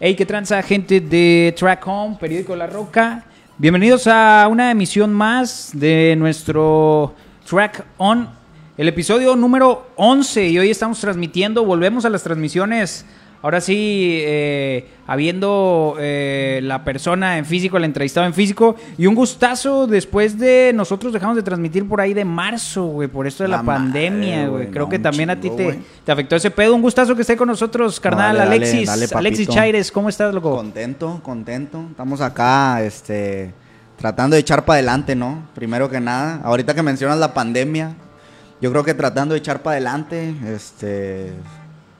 Hey, ¿qué tranza, gente de Track Home, periódico La Roca? Bienvenidos a una emisión más de nuestro Track On, el episodio número 11. Y hoy estamos transmitiendo, volvemos a las transmisiones Ahora sí, eh, habiendo eh, la persona en físico, el entrevistado en físico, y un gustazo después de nosotros dejamos de transmitir por ahí de marzo, güey, por esto de la, pandemia, güey. Creo que también a ti te, te, afectó ese pedo. Un gustazo que esté con nosotros, carnal, Alexis. Alexis Chaires, ¿cómo estás, loco? Contento, contento. Estamos acá, este, tratando de echar para adelante, ¿no? Primero que nada, ahorita que mencionas la pandemia, yo creo que tratando de echar para adelante, este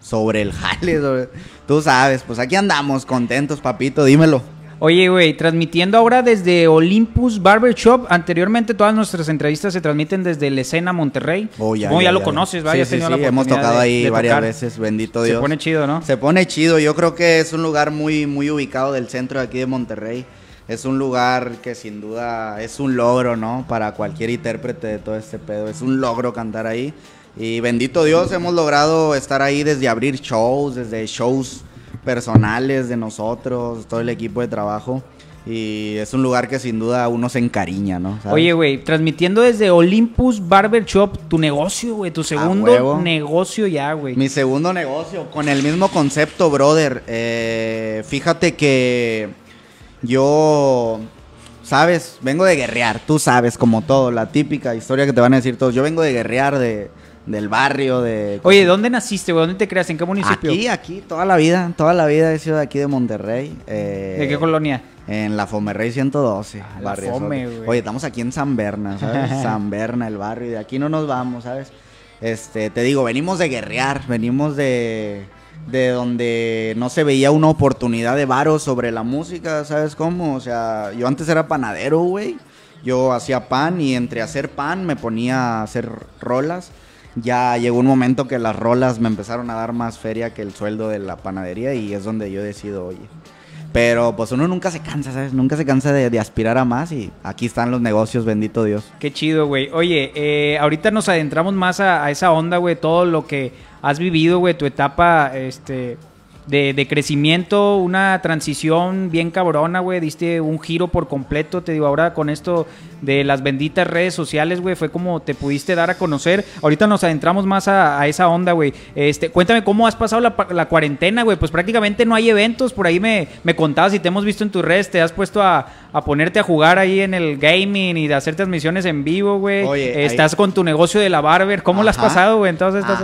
sobre el jale. Tú sabes, pues aquí andamos contentos, papito, dímelo. Oye, güey, transmitiendo ahora desde Olympus Barber Shop. Anteriormente todas nuestras entrevistas se transmiten desde la escena Monterrey. Oh, ya, ya, lo conoces, ¿verdad? Sí, sí, sí, hemos tocado ahí varias veces, bendito Dios. Se pone chido, ¿no? Se pone chido. Yo creo que es un lugar muy, muy ubicado del centro de aquí de Monterrey. Es un lugar que sin duda es un logro, ¿no? Para cualquier intérprete de todo este pedo. Es un logro cantar ahí. Y bendito Dios, hemos logrado estar ahí desde abrir shows, desde shows personales de nosotros, todo el equipo de trabajo. Y es un lugar que sin duda uno se encariña, ¿no? Oye, güey, transmitiendo desde Olympus Barber Shop, tu negocio, güey, tu segundo negocio ya, güey. Mi segundo negocio, con el mismo concepto, brother. Eh, fíjate que yo, sabes, vengo de guerrear, tú sabes, como todo, la típica historia que te van a decir todos. Yo vengo de guerrear, de del barrio, de... Oye, ¿dónde naciste, güey? ¿Dónde te creas? ¿En qué municipio? Aquí, aquí, toda la vida, toda la vida he sido de aquí de Monterrey. Eh, ¿De qué colonia? En la Fomerrey 112, ah, barrio. Fome, Oye, estamos aquí en San Berna, ¿sabes? San Berna, el barrio, y de aquí no nos vamos, ¿sabes? Este, te digo, venimos de guerrear, venimos de de donde no se veía una oportunidad de varo sobre la música, ¿sabes cómo? O sea, yo antes era panadero, güey. Yo hacía pan y entre hacer pan me ponía a hacer rolas ya llegó un momento que las rolas me empezaron a dar más feria que el sueldo de la panadería y es donde yo decido, oye. Pero pues uno nunca se cansa, ¿sabes? Nunca se cansa de, aspirar a más y aquí están los negocios, bendito Dios. Qué chido, güey. Oye, eh, ahorita nos adentramos más a, a esa onda, güey, todo lo que has vivido, güey, tu etapa, este, de, crecimiento, una transición bien cabrona, güey. Diste un giro por completo. Te digo, ahora con esto de las benditas redes sociales, güey, fue como te pudiste dar a conocer. Ahorita nos adentramos más a, esa onda, güey. Este, cuéntame cómo has pasado la, cuarentena, güey. Pues prácticamente no hay eventos. Por ahí me, me contabas y te hemos visto en tus redes. Te has puesto a, ponerte a jugar ahí en el gaming y de hacer transmisiones en vivo, güey. Estás con tu negocio de la barber. ¿Cómo lo has pasado, güey, en todas estas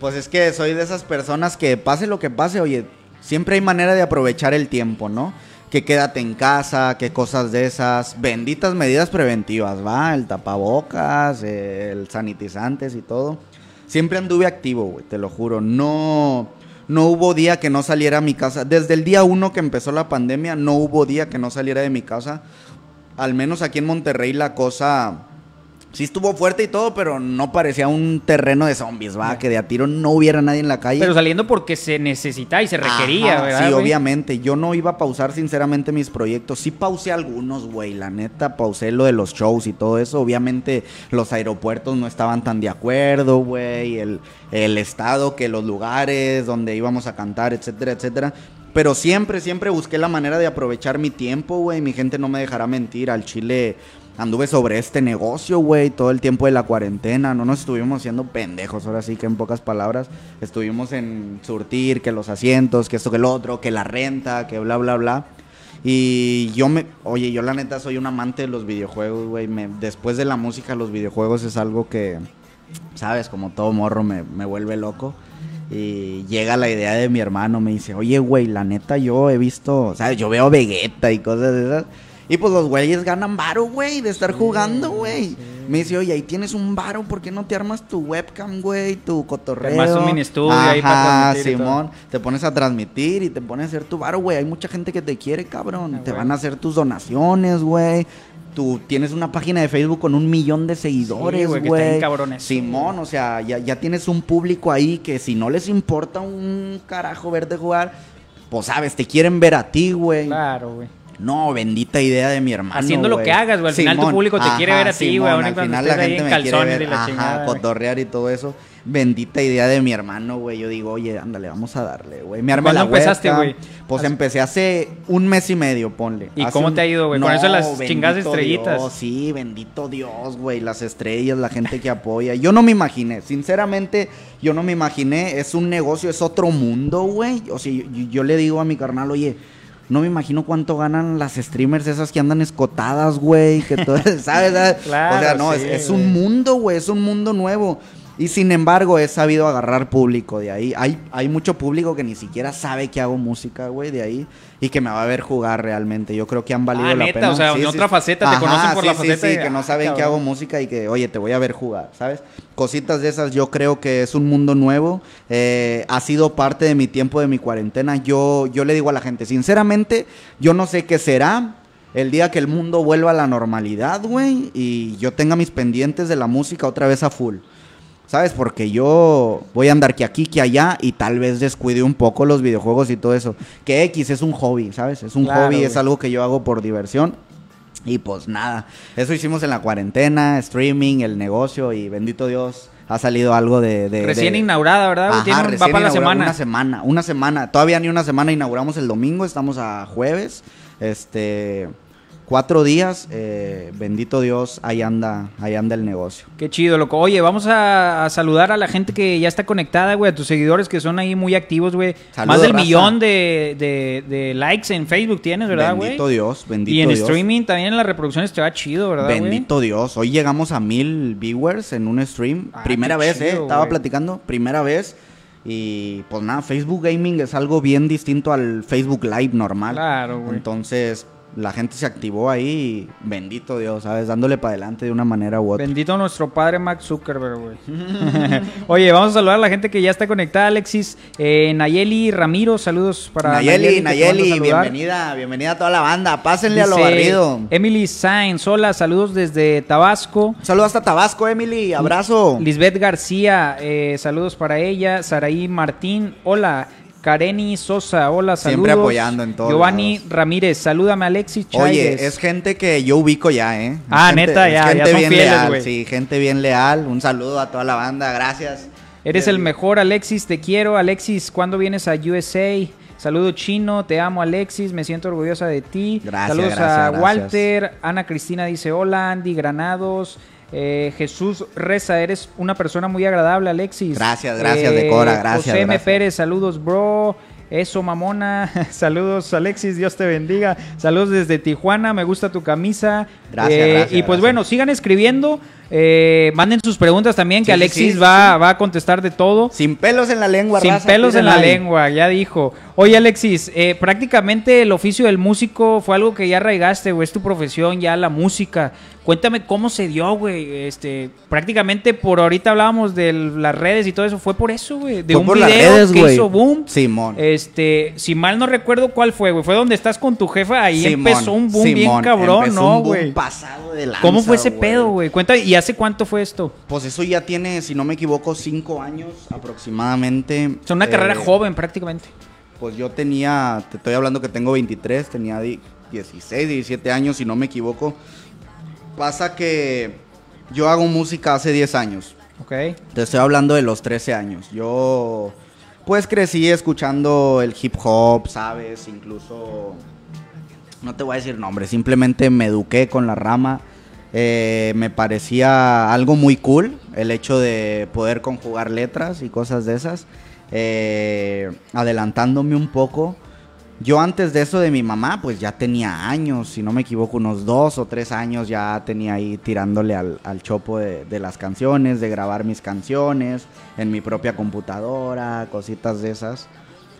pues es que soy de esas personas que pase lo que pase, oye, siempre hay manera de aprovechar el tiempo, ¿no? Que quédate en casa, que cosas de esas, benditas medidas preventivas, ¿va? El tapabocas, el sanitizantes y todo. Siempre anduve activo, güey, te lo juro. No, no hubo día que no saliera a mi casa. Desde el día uno que empezó la pandemia, no hubo día que no saliera de mi casa. Al menos aquí en Monterrey la cosa sí estuvo fuerte y todo, pero no parecía un terreno de zombies, va, que de a tiro no hubiera nadie en la calle. Pero saliendo porque se necesita y se requería, ¿verdad? Sí, obviamente. Yo no iba a pausar sinceramente mis proyectos. Sí pausé algunos, güey, la neta, pausé lo de los shows y todo eso. Obviamente los aeropuertos no estaban tan de acuerdo, güey, el, el estado, que los lugares donde íbamos a cantar, etcétera, etcétera. Pero siempre, siempre busqué la manera de aprovechar mi tiempo, güey. Mi gente no me dejará mentir. Al Chile anduve sobre este negocio, güey, todo el tiempo de la cuarentena. No nos estuvimos haciendo pendejos, ahora sí que en pocas palabras. Estuvimos en surtir, que los asientos, que esto, que el otro, que la renta, que bla, bla, bla. Y yo me, oye, yo la neta soy un amante de los videojuegos, güey. Después de la música, los videojuegos es algo que, sabes, como todo morro me, me vuelve loco. Y llega la idea de mi hermano, me dice, oye, güey, la neta yo he visto, sabes, yo veo Vegeta y cosas de esas. Y pues los güeyes ganan varo, güey, de estar jugando, güey. Me dice, oye, ahí tienes un varo, ¿por qué no te armas tu webcam, güey? Tu cotorreo. Te un mini estudio ahí para Simón. Te pones a transmitir y te pones a hacer tu varo, güey. Hay mucha gente que te quiere, cabrón. Ah, te van a hacer tus donaciones, güey. Tú tienes una página de Facebook con un millón de seguidores, güey. Simón, o sea, ya, ya tienes un público ahí que si no les importa un carajo verte jugar, pues sabes, te quieren ver a ti, güey. Claro, güey. No, bendita idea de mi hermano. Haciendo lo que hagas, güey. Al final tu público te quiere ver a ti, güey, Al final la gente en me quiere ver, y la ajá, chingada, cotorrear y todo eso. Bendita idea de mi hermano, güey. Yo digo, oye, ándale, vamos a darle, güey. Me armé ¿Cuándo empezaste, güey? Pues empecé hace un mes y medio, ponle. ¿Y Hace cómo un- te ha ido, güey? Con eso las chingadas estrellitas. Dios, sí, bendito Dios, güey. Las estrellas, la gente que apoya. Yo no me imaginé, sinceramente, yo no me imaginé. Es un negocio, es otro mundo, güey. O sea, yo, yo le digo a mi carnal, oye, no me imagino cuánto ganan las streamers esas que andan escotadas, güey. Que todo, ¿sabes? ¿sabes? Claro, o sea, no, sí, es, es un mundo, güey. Es un mundo nuevo. Y sin embargo, he sabido agarrar público de ahí. Hay, hay mucho público que ni siquiera sabe que hago música, güey, de ahí. Y que me va a ver jugar realmente. Yo creo que han valido Ah, la neta, pena. o sea, en otra faceta, te conocen por la sí, faceta Sí, de- que no saben que hago música y que, oye, te voy a ver jugar, ¿sabes? Cositas de esas, yo creo que es un mundo nuevo. eh, ha sido parte de mi tiempo, de mi cuarentena. Yo, yo le digo a la gente, sinceramente, yo no sé qué será. El día que el mundo vuelva a la normalidad, güey, y yo tenga mis pendientes de la música otra vez a full. ¿Sabes? Porque yo voy a andar que aquí, que allá y tal vez descuide un poco los videojuegos y todo eso. Que X es un hobby, ¿sabes? Es un Claro, hobby, es algo que yo hago por diversión. Y pues nada, eso hicimos en la cuarentena, streaming, el negocio y bendito Dios, ha salido algo de... de- Recién de- inaugurada, ¿verdad? Ajá, Tiene un- va recién para la semana. Una semana, una semana. Todavía ni una semana inauguramos el domingo, estamos a jueves. Este, cuatro días, eh, bendito Dios, ahí anda, ahí anda el negocio. Qué chido, loco. Oye, vamos a, a saludar a la gente que ya está conectada, güey, a tus seguidores que son ahí muy activos, güey. Saludos, Más del raza. millón de, de- de likes en Facebook tienes, ¿verdad, güey? Bendito Dios, bendito Y en Dios. streaming también en las reproducciones te va chido, ¿verdad? Bendito Dios. Hoy llegamos a mil viewers en un stream. Ah, primera vez, chido, ¿eh? Estaba platicando. Primera vez. Y pues nada, Facebook Gaming es algo bien distinto al Facebook Live normal. Claro, güey. Entonces, la gente se activó ahí. y Bendito Dios, ¿sabes? Dándole para adelante de una manera u otra. Bendito nuestro padre Max Zuckerberg, güey. Oye, vamos a saludar a la gente que ya está conectada, Alexis. Eh, Nayeli Ramiro, saludos para Nayeli, Nayeli, saludar. bienvenida, bienvenida a toda la banda. Pásenle a lo barrido. Emily Sainz, hola, saludos desde Tabasco. Un saludo hasta Tabasco, Emily. Abrazo. Lisbeth García, eh, saludos para ella. Saraí Martín, hola. Kareni Sosa, hola, saludos. Siempre apoyando en todos Giovanni lados. Ramírez, salúdame Alexis Chávez. Oye, es gente que yo ubico ya, ¿eh? Es Ah, gente- neta, es ya, gente ya son bien fieles, leal. Sí, gente bien leal. Un saludo a toda la banda, gracias. Eres el mejor, Alexis, te quiero. Alexis, ¿cuándo vienes a USA? Saludo chino, te amo Alexis, me siento orgullosa de ti. Gracias, Saludos gracias, a gracias. Walter, Ana Cristina dice hola, Andy Granados, eh, Jesús Reza, eres una persona muy agradable Alexis. Gracias, gracias, Decora, gracias, José M. gracias. Pérez, saludos bro. Eso, mamona. Saludos, Alexis. Dios te bendiga. Saludos desde Tijuana. Me gusta tu camisa. Gracias, Eh, gracias, Y pues gracias. bueno, sigan escribiendo. Eh, manden sus preguntas también, que Sí, Alexis sí, va, va a contestar de todo. Sin pelos en la lengua, Sin raza, pelos en la ahí. lengua, ya dijo. Oye, Alexis, eh, prácticamente el oficio del músico fue algo que ya arraigaste, güey. Es tu profesión, ya la música. Cuéntame cómo se dio, güey. Este, prácticamente por ahorita hablábamos de las redes y todo eso. Fue por eso, güey. De Fue un por video las redes, que güey. hizo boom. Simón. Este, si mal no recuerdo cuál fue, güey. Fue donde estás con tu jefa. Ahí Simón, empezó un boom bien cabrón, empezó ¿no, güey? pasado de lanza, ¿Cómo fue ese pedo, güey? Cuéntame, ¿y hace cuánto fue esto? Pues eso ya tiene, si no me equivoco, cinco años aproximadamente. Sea, una Eh, carrera joven prácticamente. Pues yo tenía, te estoy hablando que tengo 23, tenía di- 16, 17 años, si no me equivoco. Pasa que yo hago música hace 10 años. Ok. Te estoy hablando de los 13 años. Yo, pues crecí escuchando el hip hop, ¿sabes? Incluso, no te voy a decir nombre, simplemente me eduqué con la rama. Eh, me parecía algo muy cool el hecho de poder conjugar letras y cosas de esas. Eh, adelantándome un poco. Yo antes de eso de mi mamá, pues ya tenía años, si no me equivoco, unos dos o tres años ya tenía ahí tirándole al, chopo de, de las canciones, de grabar mis canciones en mi propia computadora, cositas de esas.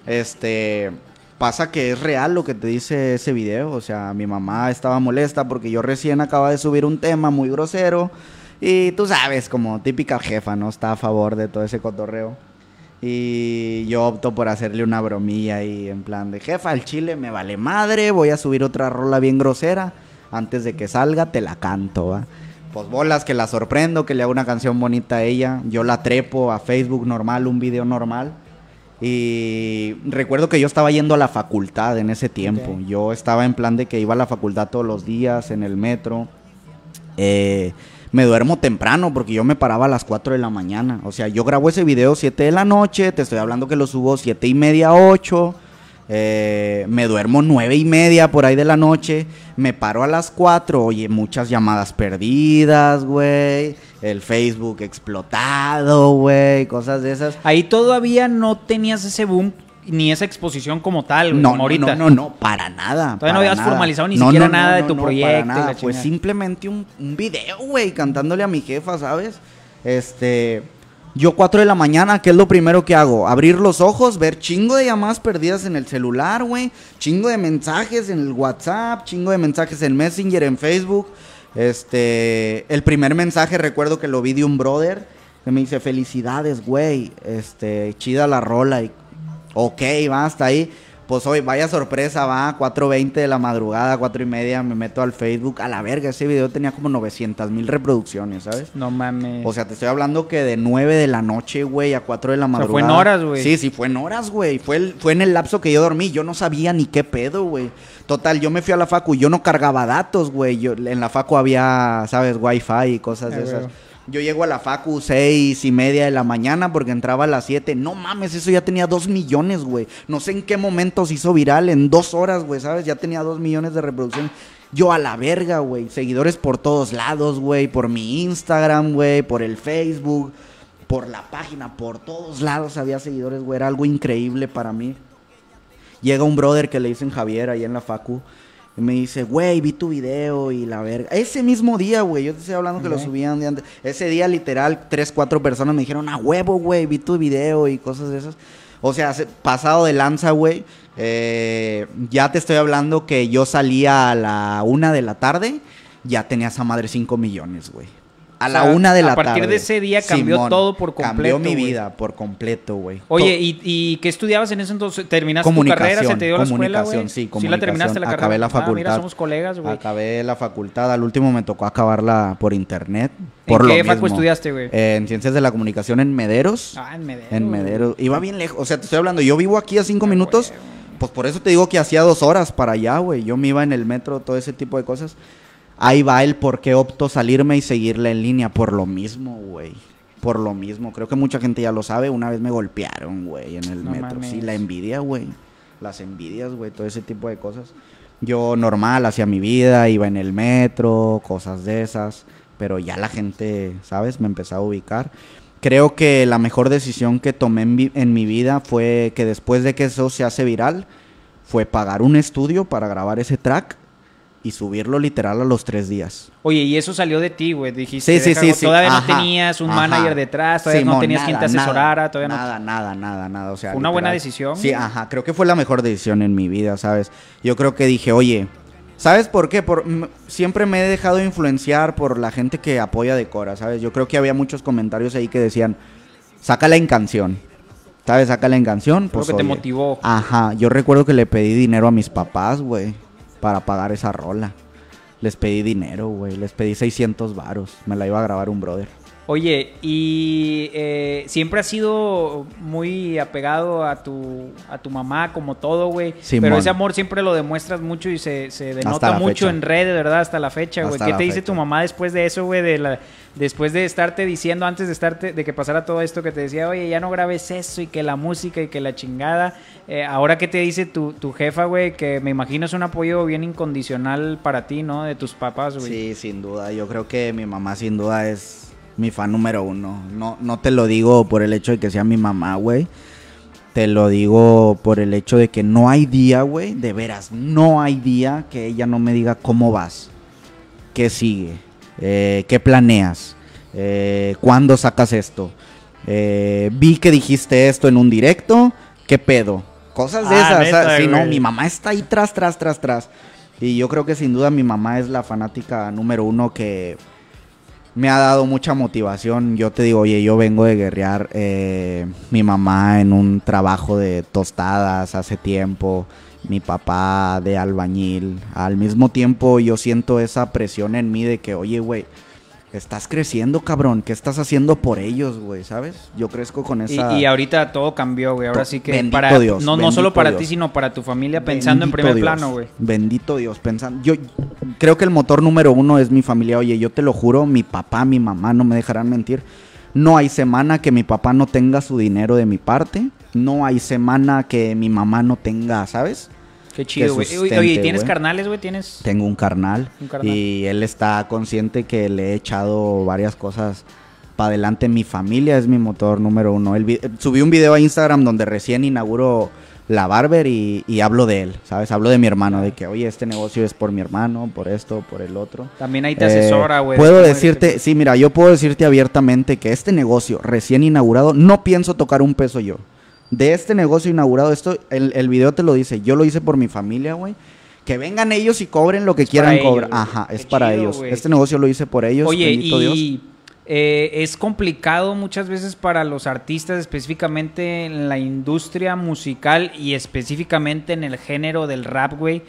Este, pasa que es real lo que te dice ese video, o sea, mi mamá estaba molesta porque yo recién acaba de subir un tema muy grosero y tú sabes, como típica jefa, ¿no? Está a favor de todo ese cotorreo. Y yo opto por hacerle una bromilla ahí en plan de jefa, al chile me vale madre, voy a subir otra rola bien grosera. Antes de que salga te la canto, ¿va? Pues bolas que la sorprendo, que le hago una canción bonita a ella. Yo la trepo a Facebook normal, un video normal. Y recuerdo que yo estaba yendo a la facultad en ese tiempo. Yo estaba en plan de que iba a la facultad todos los días en el metro. Eh, me duermo temprano porque yo me paraba a las 4 de la mañana. O sea, yo grabo ese video 7 de la noche. Te estoy hablando que lo subo 7 y media, 8. Eh, me duermo nueve y media por ahí de la noche. Me paro a las 4. Oye, muchas llamadas perdidas, güey. El Facebook explotado, güey. Cosas de esas. Ahí todavía no tenías ese boom ni esa exposición como tal, güey, No, como no, ahorita. no, no, no, para nada. Todavía no para habías nada. formalizado ni siquiera nada de tu para proyecto y nada. Pues chingada. simplemente un, un video, güey, cantándole a mi jefa, ¿sabes? Este. Yo 4 de la mañana, ¿qué es lo primero que hago? Abrir los ojos, ver chingo de llamadas perdidas en el celular, güey. Chingo de mensajes en el WhatsApp, chingo de mensajes en Messenger, en Facebook. Este, el primer mensaje recuerdo que lo vi de un brother que me dice, felicidades, güey. Este, chida la rola. Y, ok, va hasta ahí. Pues hoy, vaya sorpresa, va, 4.20 de la madrugada, 4 y media, me meto al Facebook. A la verga, ese video tenía como 900 mil reproducciones, ¿sabes? No mames. O sea, te estoy hablando que de 9 de la noche, güey, a 4 de la sea, madrugada. fue en horas, güey. Sí, sí, fue en horas, güey. Fue, el- fue en el lapso que yo dormí. Yo no sabía ni qué pedo, güey. Total, yo me fui a la facu. Yo no cargaba datos, güey. Yo, en la facu había, ¿sabes? Wi-Fi y cosas de esas. güey. Yo llego a la facu seis y media de la mañana porque entraba a las 7. No mames, eso ya tenía dos millones, güey. No sé en qué momento se hizo viral. En dos horas, güey, ¿sabes? Ya tenía dos millones de reproducciones. Yo a la verga, güey. Seguidores por todos lados, güey. Por mi Instagram, güey. Por el Facebook. Por la página. Por todos lados había seguidores, güey. Era algo increíble para mí. Llega un brother que le dicen Javier ahí en la facu. Y me dice, güey, vi tu video y la verga. Ese mismo día, güey. Yo te estoy hablando que lo subían de antes. Ese día, literal, tres, cuatro personas me dijeron, a huevo, güey, vi tu video y cosas de esas. O sea, se- pasado de lanza, güey. eh, ya te estoy hablando que yo salía a la una de la tarde. Ya tenía esa madre 5 millones, güey. A O la sea, una de a la tarde. partir de ese día cambió todo por Cambió completo, mi güey. vida por completo, güey. Oye, ¿y, ¿y qué estudiabas en ese entonces? ¿Terminaste tu Comunicación, carrera? ¿Se te dio la escuela, comunicación, güey? sí, ¿Sí la comunicación. terminaste la carrera? Acabé la Ah, mira, facultad. somos colegas, güey. Acabé la facultad, al último me tocó acabarla por internet. Por ¿En lo qué facu estudiaste, güey? Eh, en Ciencias de la Comunicación en Mederos. Ah, en Medero. en. Mederos. Iba bien lejos. O sea, te estoy hablando, yo vivo aquí a cinco Ah, minutos. güey. Pues por eso te digo que hacía dos horas para allá, güey. Yo me iba en el metro, todo ese tipo de cosas. Ahí va el por qué opto salirme y seguirla en línea. Por lo mismo, güey. Por lo mismo. Creo que mucha gente ya lo sabe. Una vez me golpearon, güey, en el No metro. Sí, la envidia, güey. Las envidias, güey. Todo ese tipo de cosas. Yo normal, hacía mi vida, iba en el metro, cosas de esas. Pero ya la gente, ¿sabes? Me empezaba a ubicar. Creo que la mejor decisión que tomé en, en mi vida fue que después de que eso se hace viral, fue pagar un estudio para grabar ese track y subirlo literal a los tres días. Oye, y eso salió de ti, güey. Dijiste, Sí, sí, deja- sí, sí. todavía no tenías un ajá. manager detrás, todavía no tenías quien te nada, asesorara, nada, todavía no... nada, nada, nada, nada. O sea, una buena decisión, Sí, ajá. Creo que fue la mejor decisión en mi vida, ¿sabes? Yo creo que dije, oye, ¿sabes por qué? Por, siempre me he dejado influenciar por la gente que apoya de Cora, ¿sabes? Yo creo que había muchos comentarios ahí que decían, sácala en canción. ¿Sabes? Sácala en canción. Creo Pues, que te motivó. Ajá, yo recuerdo que le pedí dinero a mis papás, güey, para pagar esa rola. Les pedí dinero, güey, les pedí 600 varos. Me la iba a grabar un brother. Oye, y eh, siempre has sido muy apegado a tu, a tu mamá, como todo, güey. Pero ese amor siempre lo demuestras mucho y se, se denota mucho fecha. en redes, ¿verdad? Hasta la fecha, güey. ¿Qué te dice tu mamá después de eso, güey? De la, después de estarte diciendo, antes de estarte, de que pasara todo esto, que te decía, oye, ya no grabes eso y que la música y que la chingada. Eh, ahora, ¿qué te dice tu, tu jefa, güey? Que me imagino es un apoyo bien incondicional para ti, ¿no? De tus papás, güey. Sí, sin duda. Yo creo que mi mamá sin duda es mi fan número uno. No, no te lo digo por el hecho de que sea mi mamá, güey. Te lo digo por el hecho de que no hay día, güey. De veras, no hay día que ella no me diga cómo vas. ¿Qué sigue? Eh, ¿Qué planeas? Eh, ¿Cuándo sacas esto? Eh, vi que dijiste esto en un directo. ¿Qué pedo? Cosas de Ah, esas. Sí, no, mi mamá está ahí tras, tras, tras, tras. Y yo creo que sin duda mi mamá es la fanática número uno que me ha dado mucha motivación. Yo te digo, oye, yo vengo de guerrear eh, mi mamá en un trabajo de tostadas hace tiempo, mi papá de albañil. Al mismo tiempo yo siento esa presión en mí de que, oye, güey, estás creciendo, cabrón. ¿Qué estás haciendo por ellos, güey? ¿Sabes? Yo crezco con esa. Y, y ahorita todo cambió, güey. Ahora sí que bendito para Dios, no, no solo para Dios. ti, sino para tu familia, pensando en primer Dios, plano, güey. Bendito Dios, pensando. Yo creo que el motor número uno es mi familia. Oye, yo te lo juro, mi papá, mi mamá no me dejarán mentir. No hay semana que mi papá no tenga su dinero de mi parte. No hay semana que mi mamá no tenga, ¿sabes? Qué chido, güey. Oye, ¿y ¿tienes carnales, güey? ¿Tienes...? Tengo un carnal, Un carnal. y él está consciente que le he echado varias cosas para adelante. Mi familia es mi motor número uno. El subí un video a Instagram donde recién inauguro la barber y, y hablo de él, ¿sabes? Hablo de mi hermano, de que, oye, este negocio es por mi hermano, por esto, por el otro. También ahí te Eh, asesora, güey. Puedo ¿Cómo decirte, eres? sí, mira, yo puedo decirte abiertamente que este negocio recién inaugurado, no pienso tocar un peso yo. De este negocio inaugurado, esto, el, el video te lo dice, yo lo hice por mi familia, güey. Que vengan ellos y cobren lo que Es quieran cobrar. Ajá, es Qué para chido, ellos. Este negocio lo hice por ellos. Oye, bendito Dios. y eh, es complicado muchas veces para los artistas, específicamente en la industria musical y específicamente en el género del rap, güey.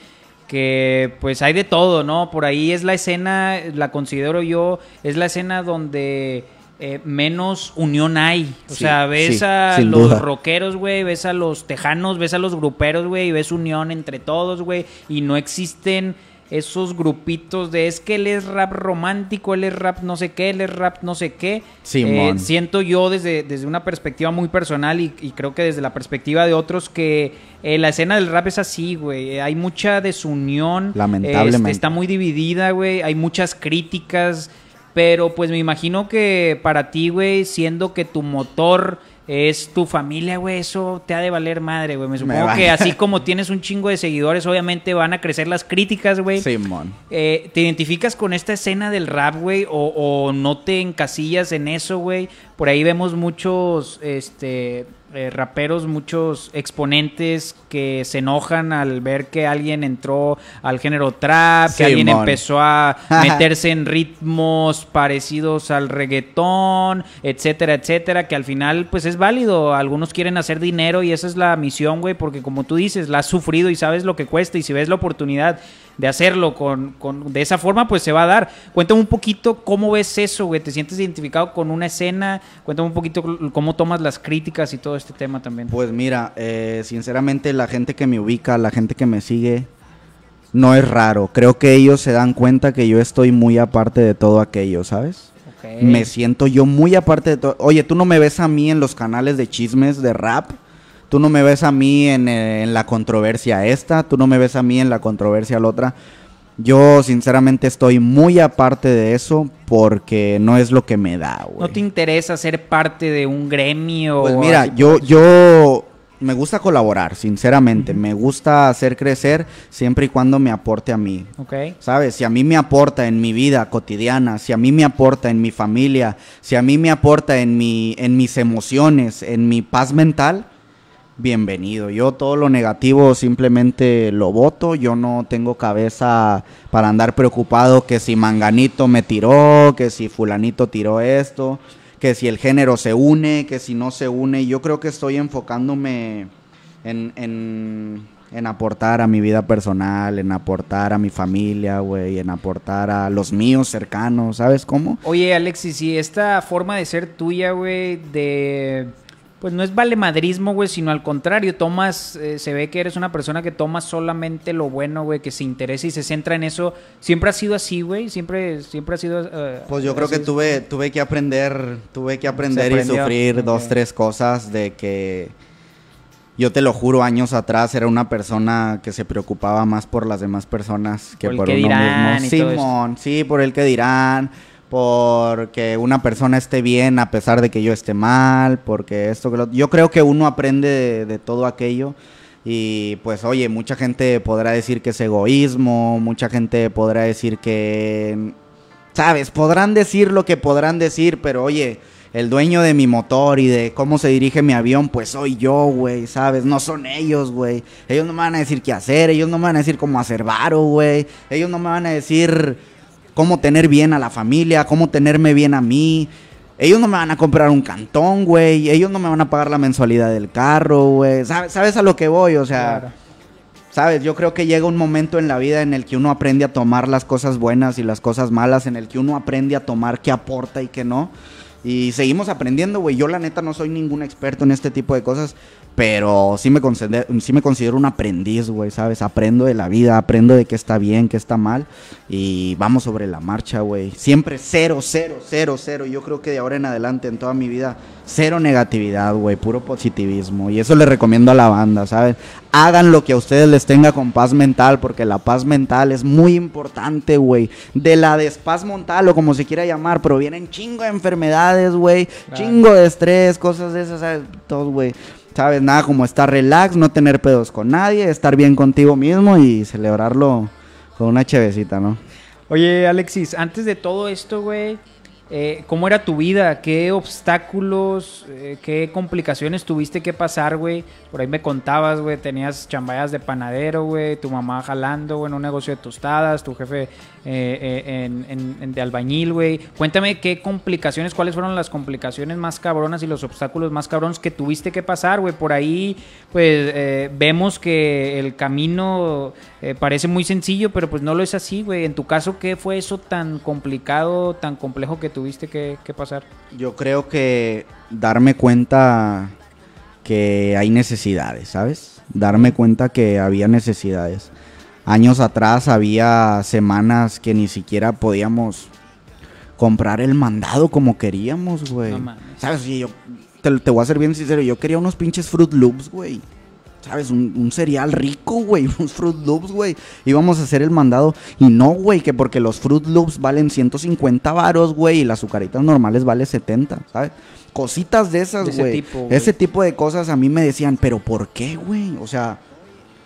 Que pues hay de todo, ¿no? Por ahí es la escena, la considero yo, es la escena donde eh, menos unión hay. O Sí, sea, ves sí, a los duda. rockeros, güey, ves a los tejanos, ves a los gruperos, güey, y ves unión entre todos, güey, y no existen esos grupitos de es que él es rap romántico, él es rap no sé qué, él es rap no sé qué. Eh, siento yo desde, desde una perspectiva muy personal y, y creo que desde la perspectiva de otros que eh, la escena del rap es así, güey. Hay mucha desunión. Lamentablemente. Este, está muy dividida, güey. Hay muchas críticas. Pero pues me imagino que para ti, güey, siendo que tu motor es tu familia, güey, eso te ha de valer madre, güey. Me supongo que así como tienes un chingo de seguidores, obviamente van a crecer las críticas, güey. Simón. Eh, ¿Te identificas con esta escena del rap, güey? O, o no te encasillas en eso, güey? Por ahí vemos muchos este, eh, raperos, muchos exponentes que se enojan al ver que alguien entró al género trap, que alguien empezó a meterse en ritmos parecidos al reggaetón, etcétera, etcétera, que al final pues es válido. Algunos quieren hacer dinero y esa es la misión, güey, porque como tú dices, la has sufrido y sabes lo que cuesta y si ves la oportunidad de hacerlo con, con- de esa forma, pues se va a dar. Cuéntame un poquito cómo ves eso, güey. ¿Te sientes identificado con una escena? Cuéntame un poquito cómo tomas las críticas y todo este tema también. Pues mira, eh, sinceramente la gente que me ubica, la gente que me sigue, no es raro. Creo que ellos se dan cuenta que yo estoy muy aparte de todo aquello, ¿sabes? Me siento yo muy aparte de todo. Oye, tú no me ves a mí en los canales de chismes de rap. Tú no me ves a mí en, eh, en la controversia esta. Tú no me ves a mí en la controversia la otra. Yo sinceramente estoy muy aparte de eso porque no es lo que me da, güey. ¿No te interesa ser parte de un gremio? Pues mira, yo, yo me gusta colaborar, sinceramente. Me gusta hacer crecer siempre y cuando me aporte a mí. Ok. ¿Sabes? Si a mí me aporta en mi vida cotidiana, si a mí me aporta en mi familia, si a mí me aporta en, mi, en mis emociones, en mi paz mental, bienvenido. Yo todo lo negativo simplemente lo voto. Yo no tengo cabeza para andar preocupado que si Manganito me tiró, que si Fulanito tiró esto, que si el género se une, que si no se une. Yo creo que estoy enfocándome en, en, aportar a mi vida personal, en aportar a mi familia, güey, en aportar a los míos cercanos, ¿sabes cómo? Oye, Alexis, si esta forma de ser tuya, güey, de... Pues no es valemadrismo, güey, sino al contrario, tomas, eh, se ve que eres una persona que toma solamente lo bueno, güey, que se interesa y se centra en eso. ¿Siempre ha sido así, güey? ¿Siempre, siempre ha sido... eh, Pues yo creo así? que tuve, tuve que aprender, tuve que aprender y sufrir dos, tres cosas de que yo te lo juro, años atrás era una persona que se preocupaba más por las demás personas que Por uno dirán mismo. Simón, sí, por el que dirán, porque una persona esté bien a pesar de que yo esté mal, porque esto que lo... Yo creo que uno aprende de, de todo aquello. Y pues oye, mucha gente podrá decir que es egoísmo, mucha gente podrá decir que ¿Sabes? Podrán decir lo que podrán decir, pero oye, el dueño de mi motor y de cómo se dirige mi avión, pues soy yo, güey, ¿sabes? No son ellos, güey. Ellos no me van a decir qué hacer, ellos no me van a decir cómo hacer varo, güey. Ellos no me van a decir cómo tener bien a la familia, cómo tenerme bien a mí. Ellos no me van a comprar un cantón, güey. Ellos no me van a pagar la mensualidad del carro, güey. ¿Sabes, ¿Sabes a lo que voy? O sea, Claro. Sabes, yo creo que llega un momento en la vida en el que uno aprende a tomar las cosas buenas y las cosas malas, en el que uno aprende a tomar qué aporta y qué no. Y seguimos aprendiendo, güey. Yo la neta no soy ningún experto en este tipo de cosas, pero sí me considero, sí me considero un aprendiz, güey, ¿sabes? Aprendo de la vida, aprendo de qué está bien, qué está mal. Y vamos sobre la marcha, güey. Siempre cero, cero, cero, cero. Yo creo que de ahora en adelante, en toda mi vida, cero negatividad, güey. Puro positivismo. Y eso le recomiendo a la banda, ¿sabes? Hagan lo que a ustedes les tenga con paz mental, porque la paz mental es muy importante, güey. De la despaz mental o como se quiera llamar, pero vienen chingo de enfermedades, güey. Chingo de estrés, cosas de esas, ¿sabes? Todo, güey. ¿Sabes? Nada como estar relax, no tener pedos con nadie, estar bien contigo mismo y celebrarlo con una chevecita, ¿no? Oye, Alexis, antes de todo esto, güey, eh, ¿cómo era tu vida? ¿Qué obstáculos, eh, qué complicaciones tuviste que pasar, güey? Por ahí me contabas, güey, tenías chambayas de panadero, güey, tu mamá jalando, güey, en un negocio de tostadas, tu jefe eh, de albañil, güey. Cuéntame qué complicaciones, cuáles fueron las complicaciones más cabronas y los obstáculos más cabrones que tuviste que pasar, güey. Por ahí, pues, vemos que el camino parece muy sencillo, pero pues no lo es así, güey. En tu caso, ¿qué fue eso tan complicado, tan complejo que tuviste? Tuviste que, pasar? Yo creo que darme cuenta que hay necesidades, ¿sabes? Darme cuenta que había necesidades. Años atrás había semanas que ni siquiera podíamos comprar el mandado como queríamos, güey. ¿Sabes? yo te, te, voy a ser bien sincero, yo quería unos pinches Fruit Loops, güey. ¿Sabes? Un, cereal rico, güey, unos Fruit Loops, güey. Íbamos a hacer el mandado y no, güey, que porque los Fruit Loops valen 150 varos, güey, y las azucaritas normales valen 70, ¿sabes? Cositas de esas, güey. Ese tipo de cosas a mí me decían, pero ¿por qué, güey? O sea,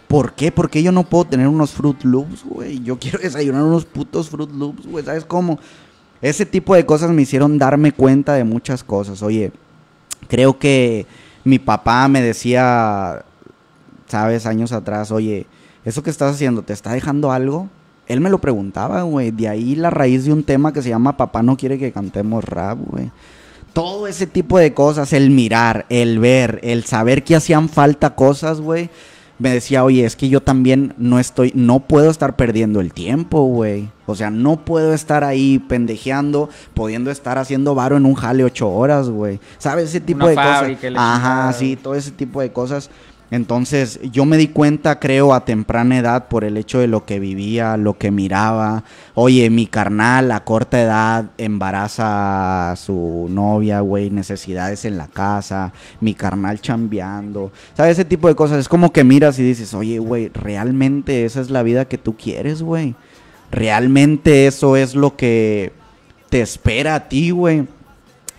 ¿por qué? ¿Por qué yo no puedo tener unos Fruit Loops, güey? Yo quiero desayunar unos putos Fruit Loops, güey, ¿sabes cómo? Ese tipo de cosas me hicieron darme cuenta de muchas cosas. Oye, creo que mi papá me decía, sabes, años atrás, oye, ¿eso que estás haciendo te está dejando algo? Él me lo preguntaba, güey. De ahí la raíz de un tema que se llama Papá no quiere que cantemos rap, güey. Todo ese tipo de cosas, el mirar, el ver, el saber que hacían falta cosas, güey. Me decía, oye, es que yo también no estoy, no puedo estar perdiendo el tiempo, güey. O sea, no puedo estar ahí pendejeando, pudiendo estar haciendo varo en un jale ocho horas, güey. ¿Sabes? Ese tipo de cosas. Ajá, sí, todo ese tipo de cosas entonces yo me di cuenta, creo, a temprana edad por el hecho de lo que vivía, lo que miraba. Oye, mi carnal a corta edad embaraza a su novia, güey, necesidades en la casa, mi carnal chambeando. ¿Sabes? Ese tipo de cosas. Es como que miras y dices, oye, güey, realmente esa es la vida que tú quieres, güey. Realmente eso es lo que te espera a ti, güey.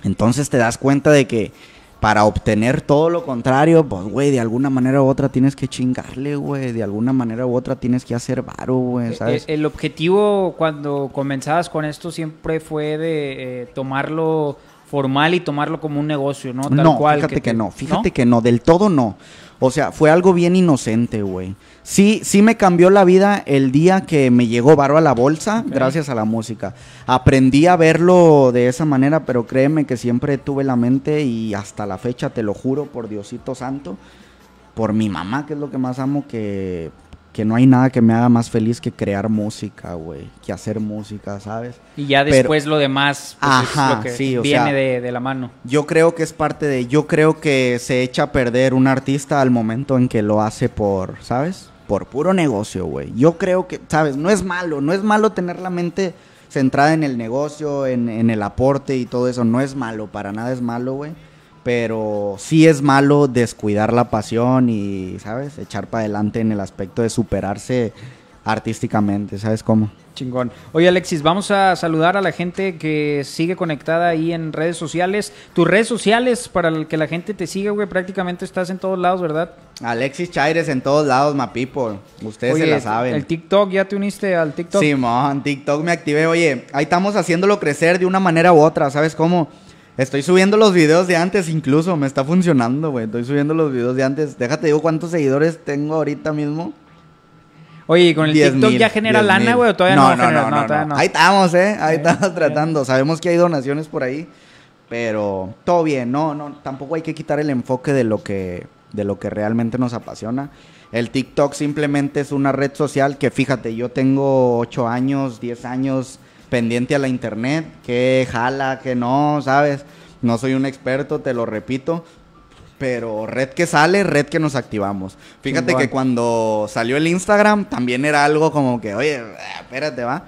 Entonces te das cuenta de que para obtener todo lo contrario, pues, güey, de alguna manera u otra tienes que chingarle, güey. De alguna manera u otra tienes que hacer varo, güey, eh, ¿sabes? Eh, el, objetivo cuando comenzabas con esto siempre fue de eh, tomarlo formal y tomarlo como un negocio, ¿no? Tal no, fíjate que, no, fíjate que no, del todo no. O sea, fue algo bien inocente, güey. Sí, sí me cambió la vida el día que me llegó varo a la bolsa, gracias a la música. Aprendí a verlo de esa manera, pero créeme que siempre tuve la mente y hasta la fecha, te lo juro, por Diosito Santo, por mi mamá, que es lo que más amo, que que no hay nada que me haga más feliz que crear música, güey, que hacer música, ¿sabes? Y ya después lo demás pues, es lo que viene de, la mano. Yo creo que es parte de, yo creo que se echa a perder un artista al momento en que lo hace por, ¿sabes? Por puro negocio, güey. Yo creo que, ¿sabes? No es malo, no es malo tener la mente centrada en el negocio, en, en el aporte y todo eso, no es malo, para nada es malo, güey pero sí es malo descuidar la pasión y, ¿sabes? Echar para adelante en el aspecto de superarse artísticamente, ¿sabes cómo? Chingón. Oye Alexis, vamos a saludar a la gente que sigue conectada ahí en redes sociales. Tus redes sociales para que la gente te siga, güey, prácticamente estás en todos lados, ¿verdad? Alexis Chaires en todos lados, my people. Ustedes se la saben. El TikTok, ¿ya te uniste al TikTok? Sí, man, TikTok me activé. Oye, ahí estamos haciéndolo crecer de una manera u otra, ¿sabes cómo? Estoy subiendo los videos de antes incluso, me está funcionando, güey. Estoy subiendo los videos de antes. Déjate digo cuántos seguidores tengo ahorita mismo. Oye, ¿con el TikTok ya genera lana, güey? ¿O todavía no, no, no, no, no, Ahí estamos, ¿eh? Ahí estamos tratando. Sabemos que hay donaciones por ahí, pero todo bien. No, no, tampoco hay que quitar el enfoque de lo que, de lo que realmente nos apasiona. El TikTok simplemente es una red social que, fíjate, yo tengo 8 años, 10 años pendiente a la internet, que jala, que no, ¿sabes? No soy un experto, te lo repito, pero red que sale, red que nos activamos. Fíjate Chingón. que cuando salió el Instagram también era algo como que, oye, espérate, va.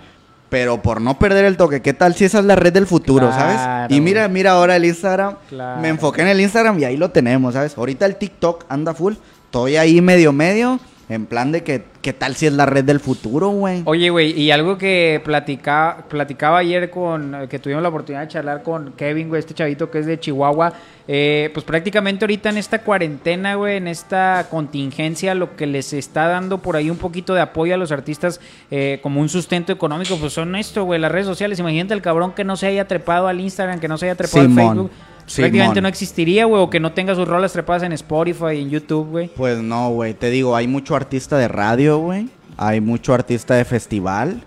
Pero por no perder el toque, ¿qué tal si esa es la red del futuro, Claro. sabes? Y mira, mira ahora el Instagram. Claro. Me enfoqué en el Instagram y ahí lo tenemos, ¿sabes? Ahorita el TikTok anda full. Estoy ahí medio medio. En plan de que, ¿qué tal si es la red del futuro, güey? Oye, güey, y algo que platicaba, platicaba ayer con, eh, que tuvimos la oportunidad de charlar con Kevin, güey, este chavito que es de Chihuahua, eh, pues prácticamente ahorita en esta cuarentena, güey, en esta contingencia, lo que les está dando por ahí un poquito de apoyo a los artistas eh, como un sustento económico, pues son esto, güey, las redes sociales. Imagínate el cabrón que no se haya trepado al Instagram, que no se haya trepado Simón, al Facebook. Prácticamente no existiría, güey, o que no tenga sus rolas trepadas en Spotify y en YouTube, güey. Pues no, güey. Te digo, hay mucho artista de radio, güey. Hay mucho artista de festival.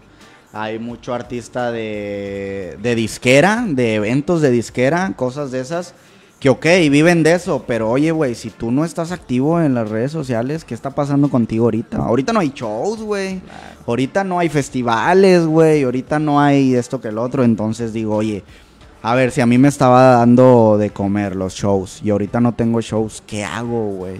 Hay mucho artista de, de disquera, de eventos de disquera, cosas de esas. Que ok, viven de eso, pero oye, güey, si tú no estás activo en las redes sociales, ¿qué está pasando contigo ahorita? Ahorita no hay shows, güey. Ahorita no hay festivales, güey. Ahorita no hay esto que el otro. Entonces digo, oye, a ver, si a mí me estaba dando de comer los shows y ahorita no tengo shows, ¿qué hago, güey?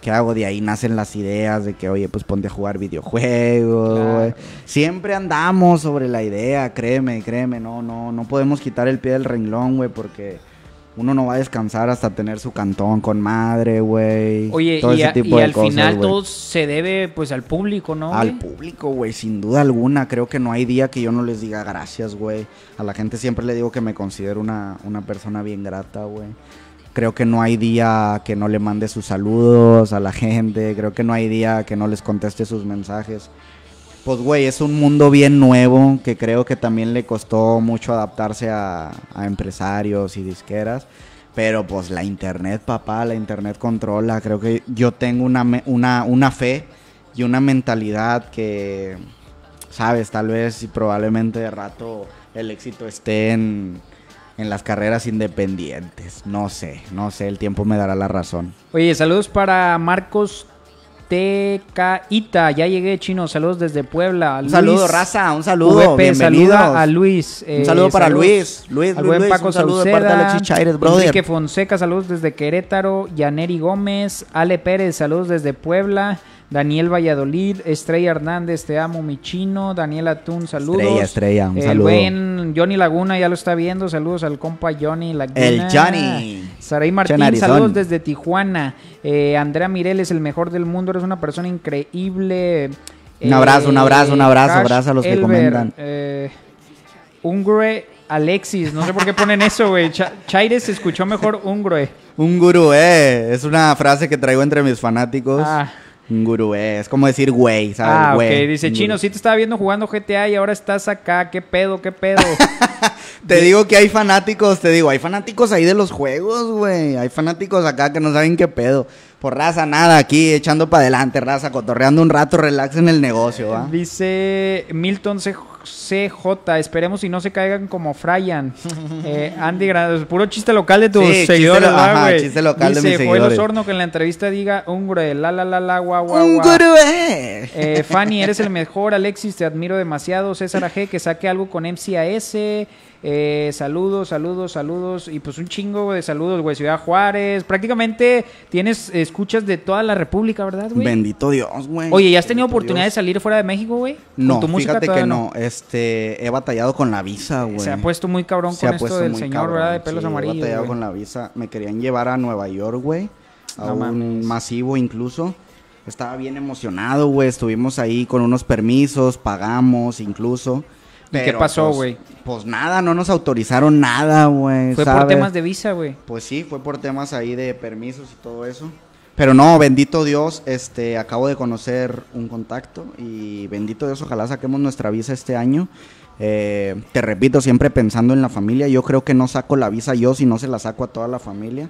¿Qué hago? De ahí nacen las ideas de que, oye, pues ponte a jugar videojuegos, Claro. güey. Siempre andamos sobre la idea, créeme, créeme. No, no, no podemos quitar el pie del renglón, güey, porque uno no va a descansar hasta tener su cantón con madre, güey. Oye, Todo y, ese a- tipo y de al cosas, final todo se debe pues al público, ¿no? Al güey? público, güey, sin duda alguna. Creo que no hay día que yo no les diga gracias, güey. A la gente siempre le digo que me considero una, una persona bien grata, güey. Creo que no hay día que no le mande sus saludos a la gente. Creo que no hay día que no les conteste sus mensajes. Pues, güey, es un mundo bien nuevo que creo que también le costó mucho adaptarse a, empresarios y disqueras. Pero pues la internet, papá, la internet controla. Creo que yo tengo una, una, una fe y una mentalidad que, sabes, tal vez y probablemente de rato el éxito esté en, en las carreras independientes. No sé, no sé, el tiempo me dará la razón. Oye, saludos para Marcos TKITA, ya llegué chino, saludos desde Puebla. Un saludo, raza, un saludo, VP, saluda a Luis. eh, Un saludo para Luis, Luis, al Luis, buen Luis, Paco un saludo de Sauceda, parte de Alexis Chaires, brother. Enrique Fonseca, saludos desde Querétaro, Yaneri Gómez, Ale Pérez, saludos desde Puebla, Daniel Valladolid, Estrella Hernández, te amo mi chino, Daniel Atún, saludos. Estrella, Estrella, un El saludo. buen Johnny Laguna ya lo está viendo, saludos al compa Johnny Laguna. El Johnny. Saray Martín, saludos desde Tijuana. Eh, Andrea Mireles, el mejor del mundo, eres una persona increíble. Un abrazo, un abrazo, un abrazo, abrazo a los que comentan. Eh, Ungre Alexis, no sé por qué ponen eso, güey. Chaires se escuchó mejor Ungre. Un gurú, eh. Es una frase que traigo entre mis fanáticos. Ah. Un gurú, eh. Es como decir güey, ¿sabes? Ah, ok. Güey, Dice Chino, sí te estaba viendo jugando GTA y ahora estás acá. ¿Qué pedo? ¿Qué pedo? Te digo que hay fanáticos, te digo, hay fanáticos ahí de los juegos, güey. Hay fanáticos acá que no saben qué pedo. Por raza, nada, aquí echando para adelante, raza, cotorreando un rato, relax en el negocio, ¿va? Dice Milton C- CJ, esperemos y no se caigan como Fryan. Eh, Andy Granados, puro chiste local de tus Sí, chiste seguidores, lo- ¿verdad, ajá, chiste local de Dice mis Joel seguidores. Osorno que en la entrevista diga Ungre, la la la la guau guau Un guau". gurú, eh. Eh, Fanny, eres el mejor. Alexis, te admiro demasiado. César AG, que saque algo con MCAS. Eh, saludos, saludos, saludos. Y pues un chingo de saludos, güey. Ciudad Juárez. Prácticamente tienes escuchas de toda la República, ¿verdad, güey? Bendito Dios, güey. Oye, ¿ya has tenido Bendito oportunidad de salir fuera de México, güey? ¿Con No, tu música fíjate que no. Este, he batallado con la visa, güey. Se ha puesto muy cabrón Se con esto del señor, cabrón, ¿verdad? De pelos sí, he amarillos. batallado güey. con la visa. Me querían llevar a Nueva York, güey. A No un mames. masivo incluso. Estaba bien emocionado, güey. Estuvimos ahí con unos permisos, pagamos incluso. ¿Y qué pasó, pues, güey? Pues nada, no nos autorizaron nada, güey. Fue por temas de visa, güey. Pues sí, fue por temas ahí de permisos y todo eso. Pero no, bendito Dios, este, acabo de conocer un contacto y bendito Dios, ojalá saquemos nuestra visa este año. Eh, te repito, siempre pensando en la familia, yo creo que no saco la visa yo si no se la saco a toda la familia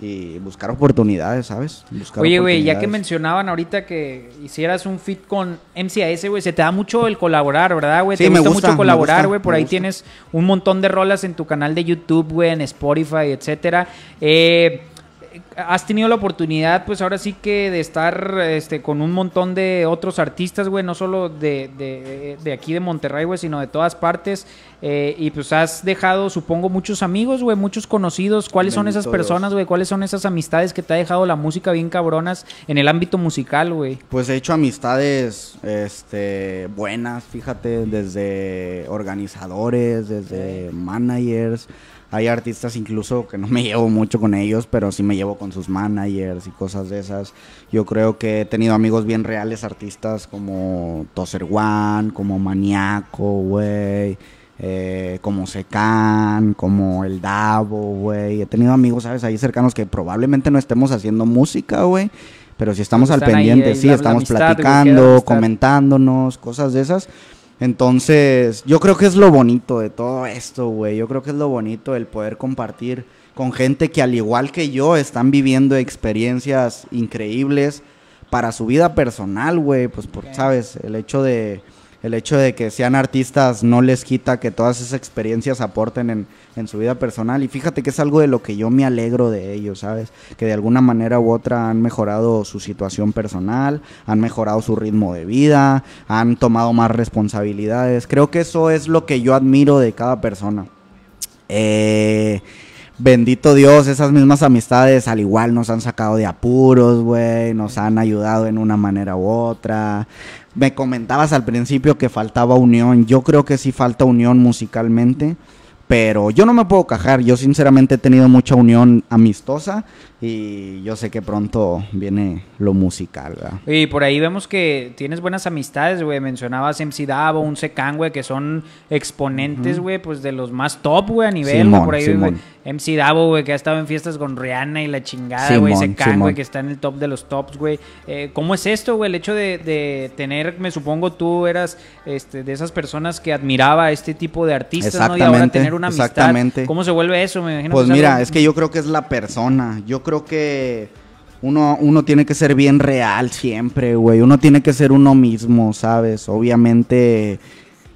y buscar oportunidades, ¿sabes? Buscar Oye, güey, ya que mencionaban ahorita que hicieras un fit con MCAS, güey, se te da mucho el colaborar, ¿verdad, güey? Sí, te me gusta, gusta, mucho colaborar, gusta, güey. Por ahí gusta. tienes un montón de rolas en tu canal de YouTube, güey, en Spotify, etcétera. Eh, has tenido la oportunidad, pues ahora sí que de estar este, con un montón de otros artistas, güey, no solo de, de, de aquí de Monterrey, güey, sino de todas partes. Eh, y pues has dejado, supongo, muchos amigos, güey, muchos conocidos. ¿Cuáles son esas personas, güey? ¿Cuáles son esas amistades que te ha dejado la música bien cabronas en el ámbito musical, güey? Pues he hecho amistades este, buenas, fíjate, desde organizadores, desde managers. Hay artistas incluso que no me llevo mucho con ellos, pero sí me llevo con sus managers y cosas de esas. Yo creo que he tenido amigos bien reales, artistas como Toser One, como Maniaco, güey. eh, como Secan, como El Davo, güey. He tenido amigos, ¿sabes? Ahí cercanos que probablemente no estemos haciendo música, güey. Pero si estamos al pendiente, ahí, sí, la- la estamos amistad, platicando, comentándonos, cosas de esas. Entonces, yo creo que es lo bonito de todo esto, güey. Yo creo que es lo bonito el poder compartir con gente que al igual que yo están viviendo experiencias increíbles para su vida personal, güey. Pues, por, sabes, el hecho de el hecho de que sean artistas no les quita que todas esas experiencias aporten en, en su vida personal. Y fíjate que es algo de lo que yo me alegro de ellos, ¿sabes? Que de alguna manera u otra han mejorado su situación personal, han mejorado su ritmo de vida, han tomado más responsabilidades. Creo que eso es lo que yo admiro de cada persona. Eh, bendito Dios, esas mismas amistades al igual nos han sacado de apuros, güey, nos han ayudado en una manera u otra. Me comentabas al principio que faltaba unión, yo creo que sí falta unión musicalmente, pero yo no me puedo cajar, yo sinceramente he tenido mucha unión amistosa y yo sé que pronto viene lo musical, ¿verdad? Y por ahí vemos que tienes buenas amistades, güey. Mencionabas MC Davo, un Secan, güey, que son exponentes, güey, pues de los más top, güey, a nivel. Simón, por ahí. MC Davo, güey, que ha estado en fiestas con Rihanna y la chingada, güey. Secan, güey, que está en el top de los tops, güey. Eh, ¿Cómo es esto, güey? El hecho de, de tener, me supongo tú eras este, de esas personas que admiraba a este tipo de artistas, ¿no? Y ahora tener una amistad. exactamente. ¿Cómo se vuelve eso? Me imagino Pues mira, algo- es que yo creo que es la persona. Yo creo que uno, uno tiene que ser bien real siempre, güey. Uno tiene que ser uno mismo, ¿sabes? Obviamente,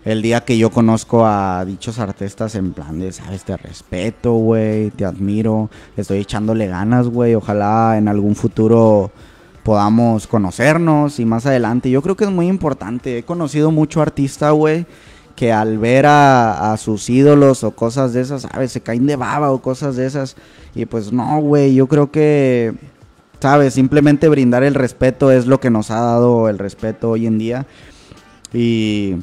el día que yo conozco a dichos artistas en plan de, ¿sabes? Te respeto, güey, te admiro, estoy echándole ganas, güey. Ojalá en algún futuro podamos conocernos y más adelante. Yo creo que es muy importante. He conocido mucho artista, güey, que al ver a, sus ídolos o cosas de esas, ¿sabes? Se caen de baba o cosas de esas. Y pues no, güey, yo creo que, ¿sabes? Simplemente brindar el respeto es lo que nos ha dado el respeto hoy en día. Y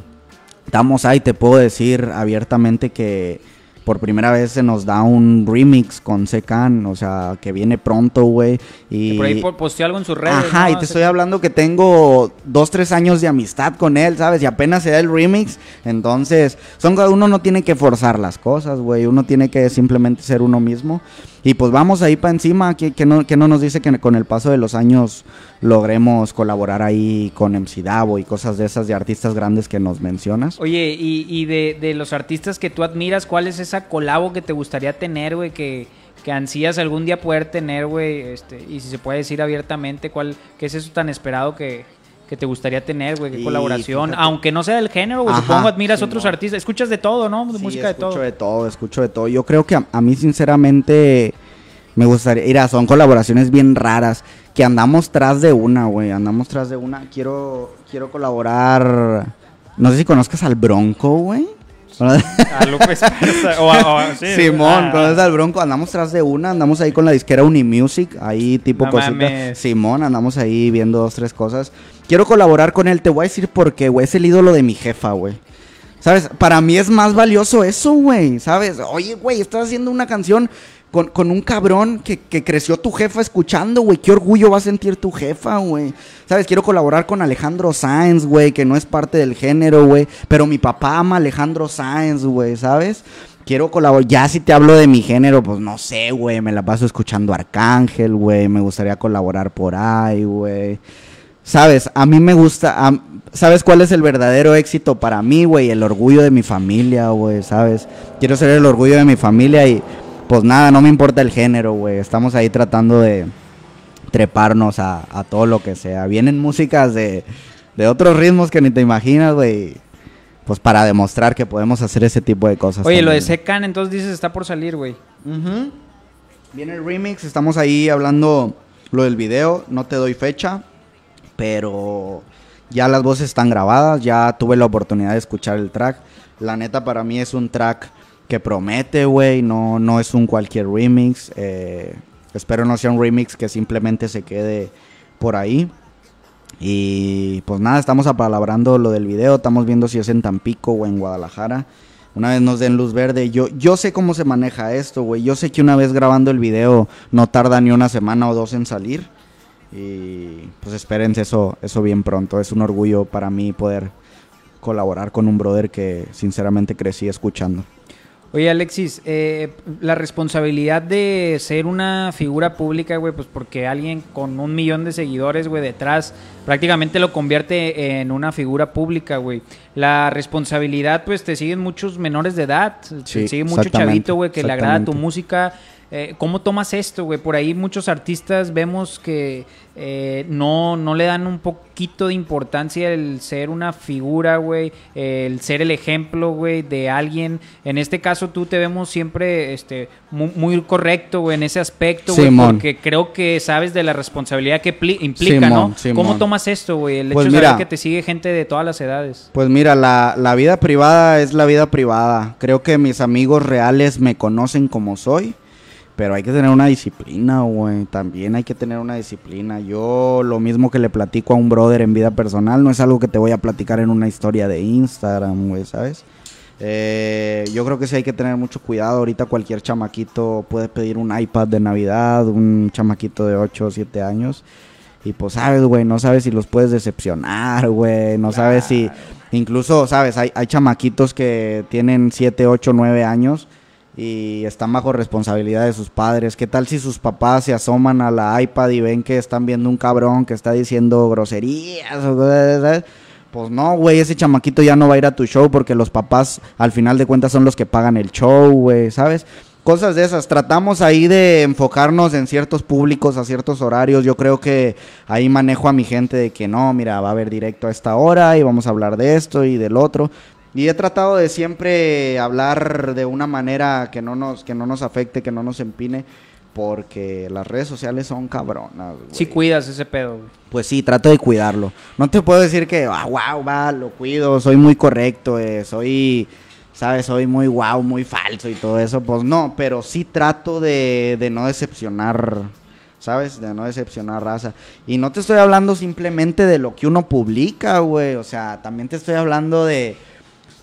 estamos ahí, te puedo decir abiertamente que por primera vez se nos da un remix con Secan, o sea, que viene pronto, güey. Y por ahí po- posteó algo en sus redes. Ajá, ¿no? y te estoy hablando que tengo dos, tres años de amistad con él, ¿sabes? Y apenas se da el remix. Entonces, son uno no tiene que forzar las cosas, güey. Uno tiene que simplemente ser uno mismo. Y pues vamos ahí para encima. que no, que no nos dice que con el paso de los años logremos colaborar ahí con MC Davo y cosas de esas de artistas grandes que nos mencionas? Oye, y, y de, de los artistas que tú admiras, ¿cuál es esa colabo que te gustaría tener, güey? Que, que ansías algún día poder tener, güey. Este, y si se puede decir abiertamente, ¿cuál, ¿qué es eso tan esperado que, que te gustaría tener, güey? ¿Qué colaboración? fíjate- Aunque no sea del género, güey. Supongo admiras Simón. otros artistas. Escuchas de todo, ¿no? De Sí, música de escucho todo. de todo, escucho de todo. Yo creo que a, a mí sinceramente me gustaría, mira, son colaboraciones bien raras que andamos tras de una, güey, andamos tras de una. Quiero quiero colaborar no sé si conozcas al Bronco, güey. A Lupe Esparza, o a- o a- sí, Simón, ah, conoces al Bronco, andamos tras de una, andamos ahí con la disquera Unimusic, ahí tipo No cosita. mames. Simón, andamos ahí viendo dos, tres cosas. Quiero colaborar con él, te voy a decir por qué, güey, es el ídolo de mi jefa, güey. ¿Sabes? Para mí es más valioso eso, güey, ¿sabes? Oye, güey, estás haciendo una canción con, con un cabrón que, que creció tu jefa escuchando, güey. Qué orgullo va a sentir tu jefa, güey. ¿Sabes? Quiero colaborar con Alejandro Sáenz, güey, que no es parte del género, güey. Pero mi papá ama Alejandro Sáenz, güey, ¿sabes? Quiero colaborar. Ya si te hablo de mi género, pues no sé, güey. Me la paso escuchando Arcángel, güey. Me gustaría colaborar por ahí, güey. Sabes, a mí me gusta, ¿sabes cuál es el verdadero éxito para mí, güey? El orgullo de mi familia, güey, ¿sabes? Quiero ser el orgullo de mi familia y pues nada, no me importa el género, güey. Estamos ahí tratando de treparnos a, a todo lo que sea. Vienen músicas de, de otros ritmos que ni te imaginas, güey. Pues para demostrar que podemos hacer ese tipo de cosas. Oye, lo de. Secan, entonces dices está por salir, güey. Viene el remix, estamos ahí hablando lo del video, no te doy fecha, pero ya las voces están grabadas, ya tuve la oportunidad de escuchar el track. La neta para mí es un track que promete, güey, no, no es un cualquier remix. eh, espero no sea un remix que simplemente se quede por ahí. Y pues nada, estamos apalabrando lo del video, estamos viendo si es en Tampico o en Guadalajara. Una vez nos den luz verde, yo, yo sé cómo se maneja esto, güey. Yo sé que una vez grabando el video no tarda ni una semana o dos en salir. Y pues espérense eso, eso bien pronto. Es un orgullo para mí poder colaborar con un brother que sinceramente crecí escuchando. Oye, Alexis, eh, la responsabilidad de ser una figura pública, güey, pues porque alguien con un millón de seguidores, güey, detrás, prácticamente lo convierte en una figura pública, güey. La responsabilidad, pues te siguen muchos menores de edad, Sí, te sigue mucho chavito, güey, que le agrada tu música. Eh, ¿Cómo tomas esto, güey? Por ahí muchos artistas vemos que eh, no, no le dan un poquito de importancia el ser una figura, güey, el ser el ejemplo, güey, de alguien. En este caso tú te vemos siempre este, muy, muy correcto, güey, en ese aspecto, güey, Simón. porque creo que sabes de la responsabilidad que pli- implica, ¿no? Simón, Simón. ¿Cómo tomas esto, güey? El Pues hecho de mira. saber que te sigue gente de todas las edades. Pues mira, la, la vida privada es la vida privada. Creo que mis amigos reales me conocen como soy. Pero hay que tener una disciplina, güey. También hay que tener una disciplina. Yo lo mismo que le platico a un brother en vida personal, no es algo que te voy a platicar en una historia de Instagram, güey, ¿sabes? Eh, yo creo que sí hay que tener mucho cuidado. Ahorita cualquier chamaquito puede pedir un iPad de Navidad, un chamaquito de 8 o 7 años. Y pues sabes, güey, no sabes si los puedes decepcionar, güey. No sabes si... Incluso, sabes, hay, hay chamaquitos que tienen 7, 8, 9 años y están bajo responsabilidad de sus padres. ¿Qué tal si sus papás se asoman a la iPad y ven que están viendo un cabrón que está diciendo groserías. Pues no, güey, ese chamaquito ya no va a ir a tu show porque los papás al final de cuentas son los que pagan el show, güey, ¿sabes? Cosas de esas. Tratamos ahí de enfocarnos en ciertos públicos a ciertos horarios. Yo creo que ahí manejo a mi gente de que no, mira, va a haber directo a esta hora y vamos a hablar de esto y del otro. Y he tratado de siempre hablar de una manera que no nos, que no nos afecte, que no nos empine, porque las redes sociales son cabronas. güey. Si cuidas ese pedo, güey. Pues sí, trato de cuidarlo. No te puedo decir que, ah, wow, va, lo cuido, soy muy correcto, eh, soy, ¿sabes? Soy muy wow, muy falso y todo eso. Pues no, pero sí trato de, de no decepcionar, ¿sabes? De no decepcionar raza. Y no te estoy hablando simplemente de lo que uno publica, güey. O sea, también te estoy hablando de,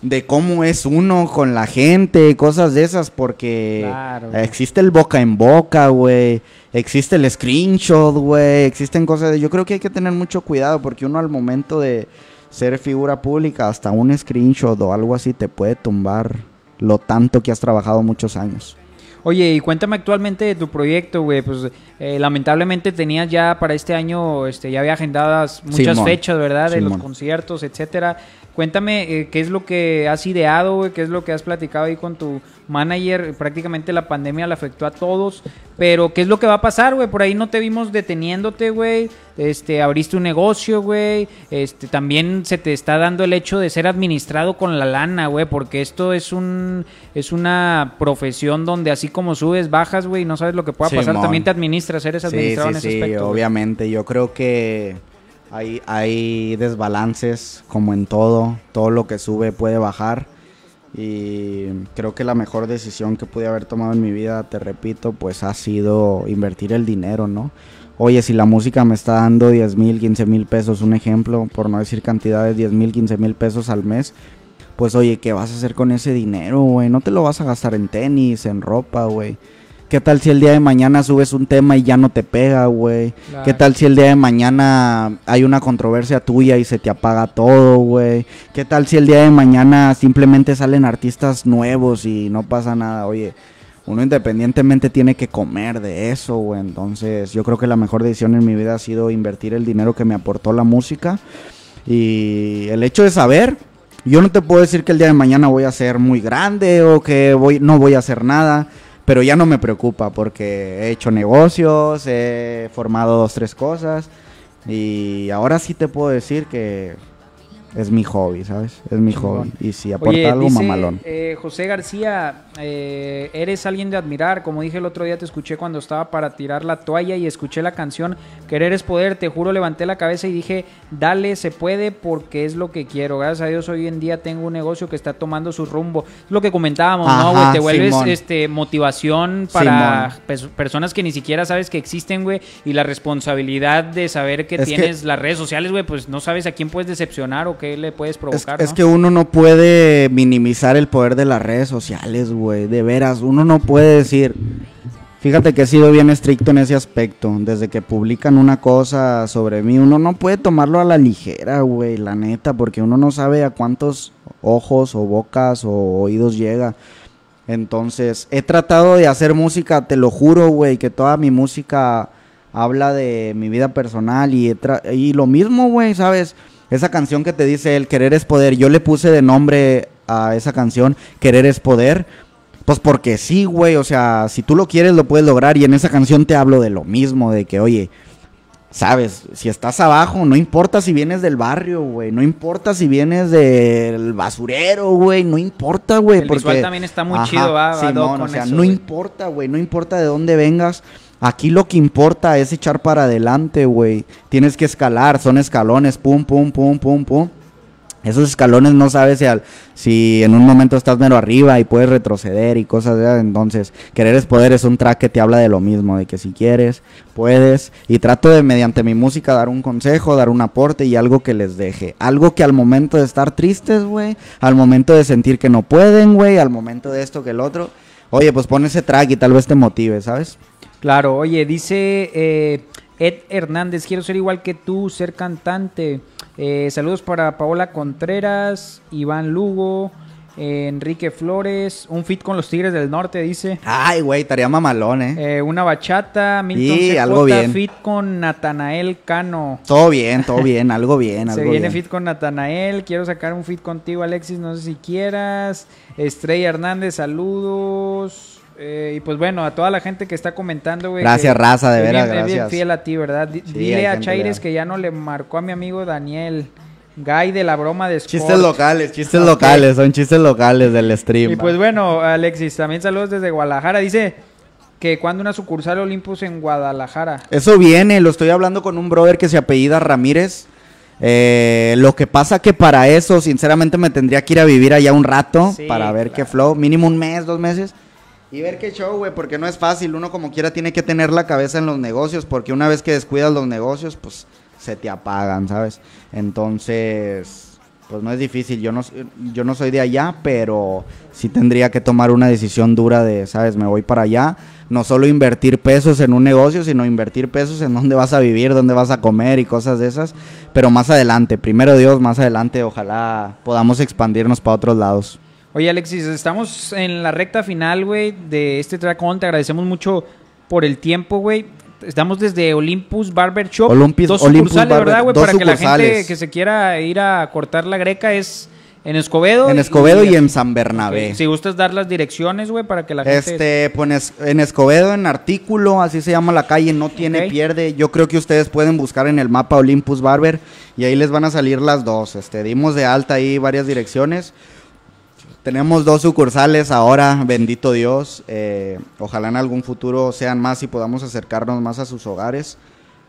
de cómo es uno con la gente, cosas de esas, porque Claro, existe el boca en boca, güey. Existe el screenshot, güey. Existen cosas de... Yo creo que hay que tener mucho cuidado porque uno al momento de ser figura pública, hasta un screenshot o algo así te puede tumbar lo tanto que has trabajado muchos años. Oye, y cuéntame actualmente de tu proyecto, güey. Pues eh, lamentablemente tenías ya para este año, este, ya había agendadas muchas Simón. fechas, ¿verdad? De los conciertos, etcétera. Cuéntame eh, qué es lo que has ideado, güey, qué es lo que has platicado ahí con tu manager. Prácticamente la pandemia le afectó a todos, pero qué es lo que va a pasar, güey. Por ahí no te vimos deteniéndote, güey. Este, abriste un negocio, güey. Este, también se te está dando el hecho de ser administrado con la lana, güey, porque esto es un es una profesión donde así como subes, bajas, güey, y no sabes lo que pueda pasar, Simón. también te administras, eres Sí, administrado sí, en ese sí, aspecto. güey. obviamente. Yo creo que hay, desbalances como en todo. Todo lo que sube puede bajar. Y creo que la mejor decisión que pude haber tomado en mi vida, te repito, pues ha sido invertir el dinero, ¿no? Oye, si la música me está dando 10 mil, 15 mil pesos, un ejemplo, por no decir cantidades, 10 mil, 15 mil pesos al mes, pues oye, ¿qué vas a hacer con ese dinero, güey? No te lo vas a gastar en tenis, en ropa, güey. ¿Qué tal si el día de mañana subes un tema y ya no te pega, güey? Claro. ¿Qué tal si el día de mañana hay una controversia tuya y se te apaga todo, güey? ¿Qué tal si el día de mañana simplemente salen artistas nuevos y no pasa nada? Oye, uno independientemente tiene que comer de eso, güey. Entonces, yo creo que la mejor decisión en mi vida ha sido invertir el dinero que me aportó la música. Y el hecho de saber, yo no te puedo decir que el día de mañana voy a ser muy grande o que voy, no voy a hacer nada, pero ya no me preocupa porque he hecho negocios, he formado dos, tres cosas. Y ahora sí te puedo decir que es mi hobby, ¿sabes? Es mi hobby. Y si aporta Oye, algo, dice, mamalón. eh, José García, eh, eres alguien de admirar. Como dije el otro día, te escuché cuando estaba para tirar la toalla y escuché la canción Querer es poder. Te juro, levanté la cabeza y dije, dale, se puede porque es lo que quiero. Gracias a Dios, hoy en día tengo un negocio que está tomando su rumbo. Es lo que comentábamos, ¿no, güey? Te vuelves Simón. este, motivación para personas que ni siquiera sabes que existen, güey. Y la responsabilidad de saber que Es que- tienes las redes sociales, güey, pues no sabes a quién puedes decepcionar o qué le puedes Es, provocar. es ¿no? que uno no puede minimizar el poder de las redes sociales, güey. De veras, uno no puede decir. Fíjate que he sido bien estricto en ese aspecto. Desde que publican una cosa sobre mí, uno no puede tomarlo a la ligera, güey, la neta, porque uno no sabe a cuántos ojos o bocas o oídos llega. Entonces, he tratado de hacer música, te lo juro, güey, que toda mi música habla de mi vida personal y, y lo mismo, güey, ¿sabes? Esa canción que te dice el querer es poder, yo le puse de nombre a esa canción querer es poder, pues porque sí, güey, o sea, si tú lo quieres lo puedes lograr y en esa canción te hablo de lo mismo, de que, oye, sabes, si estás abajo, no importa si vienes del barrio, güey, no importa si vienes del basurero, güey, no importa, güey, El porque visual también está muy chido, va, va, Simón, Doc, o con sea, eso, no güey. importa, güey, no importa de dónde vengas. Aquí lo que importa es echar para adelante, güey. Tienes que escalar, son escalones, pum, pum, pum, pum, pum. Esos escalones no sabes si, al- si en un momento estás mero arriba y puedes retroceder y cosas de. Entonces, querer es poder es un track que te habla de lo mismo, de que si quieres, puedes. Y trato de, mediante mi música, dar un consejo, dar un aporte y algo que les deje. Algo que al momento de estar tristes, güey, al momento de sentir que no pueden, güey, al momento de esto que el otro, oye, pues pon ese track y tal vez te motive, ¿sabes? Claro, oye, dice eh, Ed Hernández, quiero ser igual que tú, ser cantante. Eh, saludos para Paola Contreras, Iván Lugo, eh, Enrique Flores, un fit con los Tigres del Norte, dice. Ay, güey, estaría mamalón, ¿eh? Eh, una bachata, Milton Sí, CJ, algo bien. fit con Natanael Cano. Todo bien, todo bien, algo bien, Se algo viene bien. fit con Natanael. Quiero sacar un fit contigo, Alexis. No sé si quieras. Estrella Hernández, saludos. Eh, y pues bueno, a toda la gente que está comentando, güey. Gracias, que raza, de veras, bien- es bien gracias. fiel a ti, ¿verdad? Sí, Dile a Chaires que ya no le marcó a mi amigo Daniel. Guy de la broma de Sport. Chistes locales, chistes locales, son chistes locales del stream. Y pues bueno, Alexis, también saludos desde Guadalajara. Dice que cuando una sucursal Olympus en Guadalajara. Eso viene, lo estoy hablando con un brother que se apellida Ramírez. Eh, lo que pasa que para eso, sinceramente, me tendría que ir a vivir allá un rato Sí, para ver qué claro. flow, mínimo un mes, dos meses. Y ver qué show, güey, porque no es fácil. Uno como quiera tiene que tener la cabeza en los negocios, porque una vez que descuidas los negocios, pues se te apagan, ¿sabes? Entonces, pues no es difícil. Yo no, yo no soy de allá, pero sí tendría que tomar una decisión dura de, ¿sabes? Me voy para allá. No solo invertir pesos en un negocio, sino invertir pesos en dónde vas a vivir, dónde vas a comer y cosas de esas. Pero más adelante, primero Dios, más adelante, ojalá podamos expandirnos para otros lados. Oye, Alexis, estamos en la recta final, güey, de este track on. Te agradecemos mucho por el tiempo, güey. Estamos desde Olympus Barber Shop. Olympus- dos Olympus sucursales, Barber- ¿verdad, güey? Para que la gente que se quiera ir a cortar la greca es en Escobedo. En Escobedo y en San Bernabé. Si gustas dar las direcciones, güey, para que la gente... Este, pues en Es- en Escobedo, en Artículo, así se llama la calle, no tiene pierde. Yo creo que ustedes pueden buscar en el mapa Olympus Barber y ahí les van a salir las dos. Este, dimos de alta ahí varias direcciones. Tenemos dos sucursales ahora, bendito Dios. Eh, ojalá en algún futuro sean más y podamos acercarnos más a sus hogares,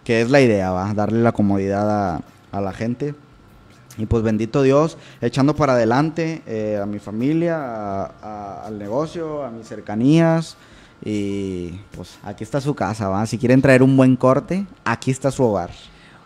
que es la idea, va, darle la comodidad a, a la gente. Y pues bendito Dios, echando para adelante eh, a mi familia, al negocio, a mis cercanías. Y pues aquí está su casa, ¿va? Si quieren traer un buen corte, aquí está su hogar.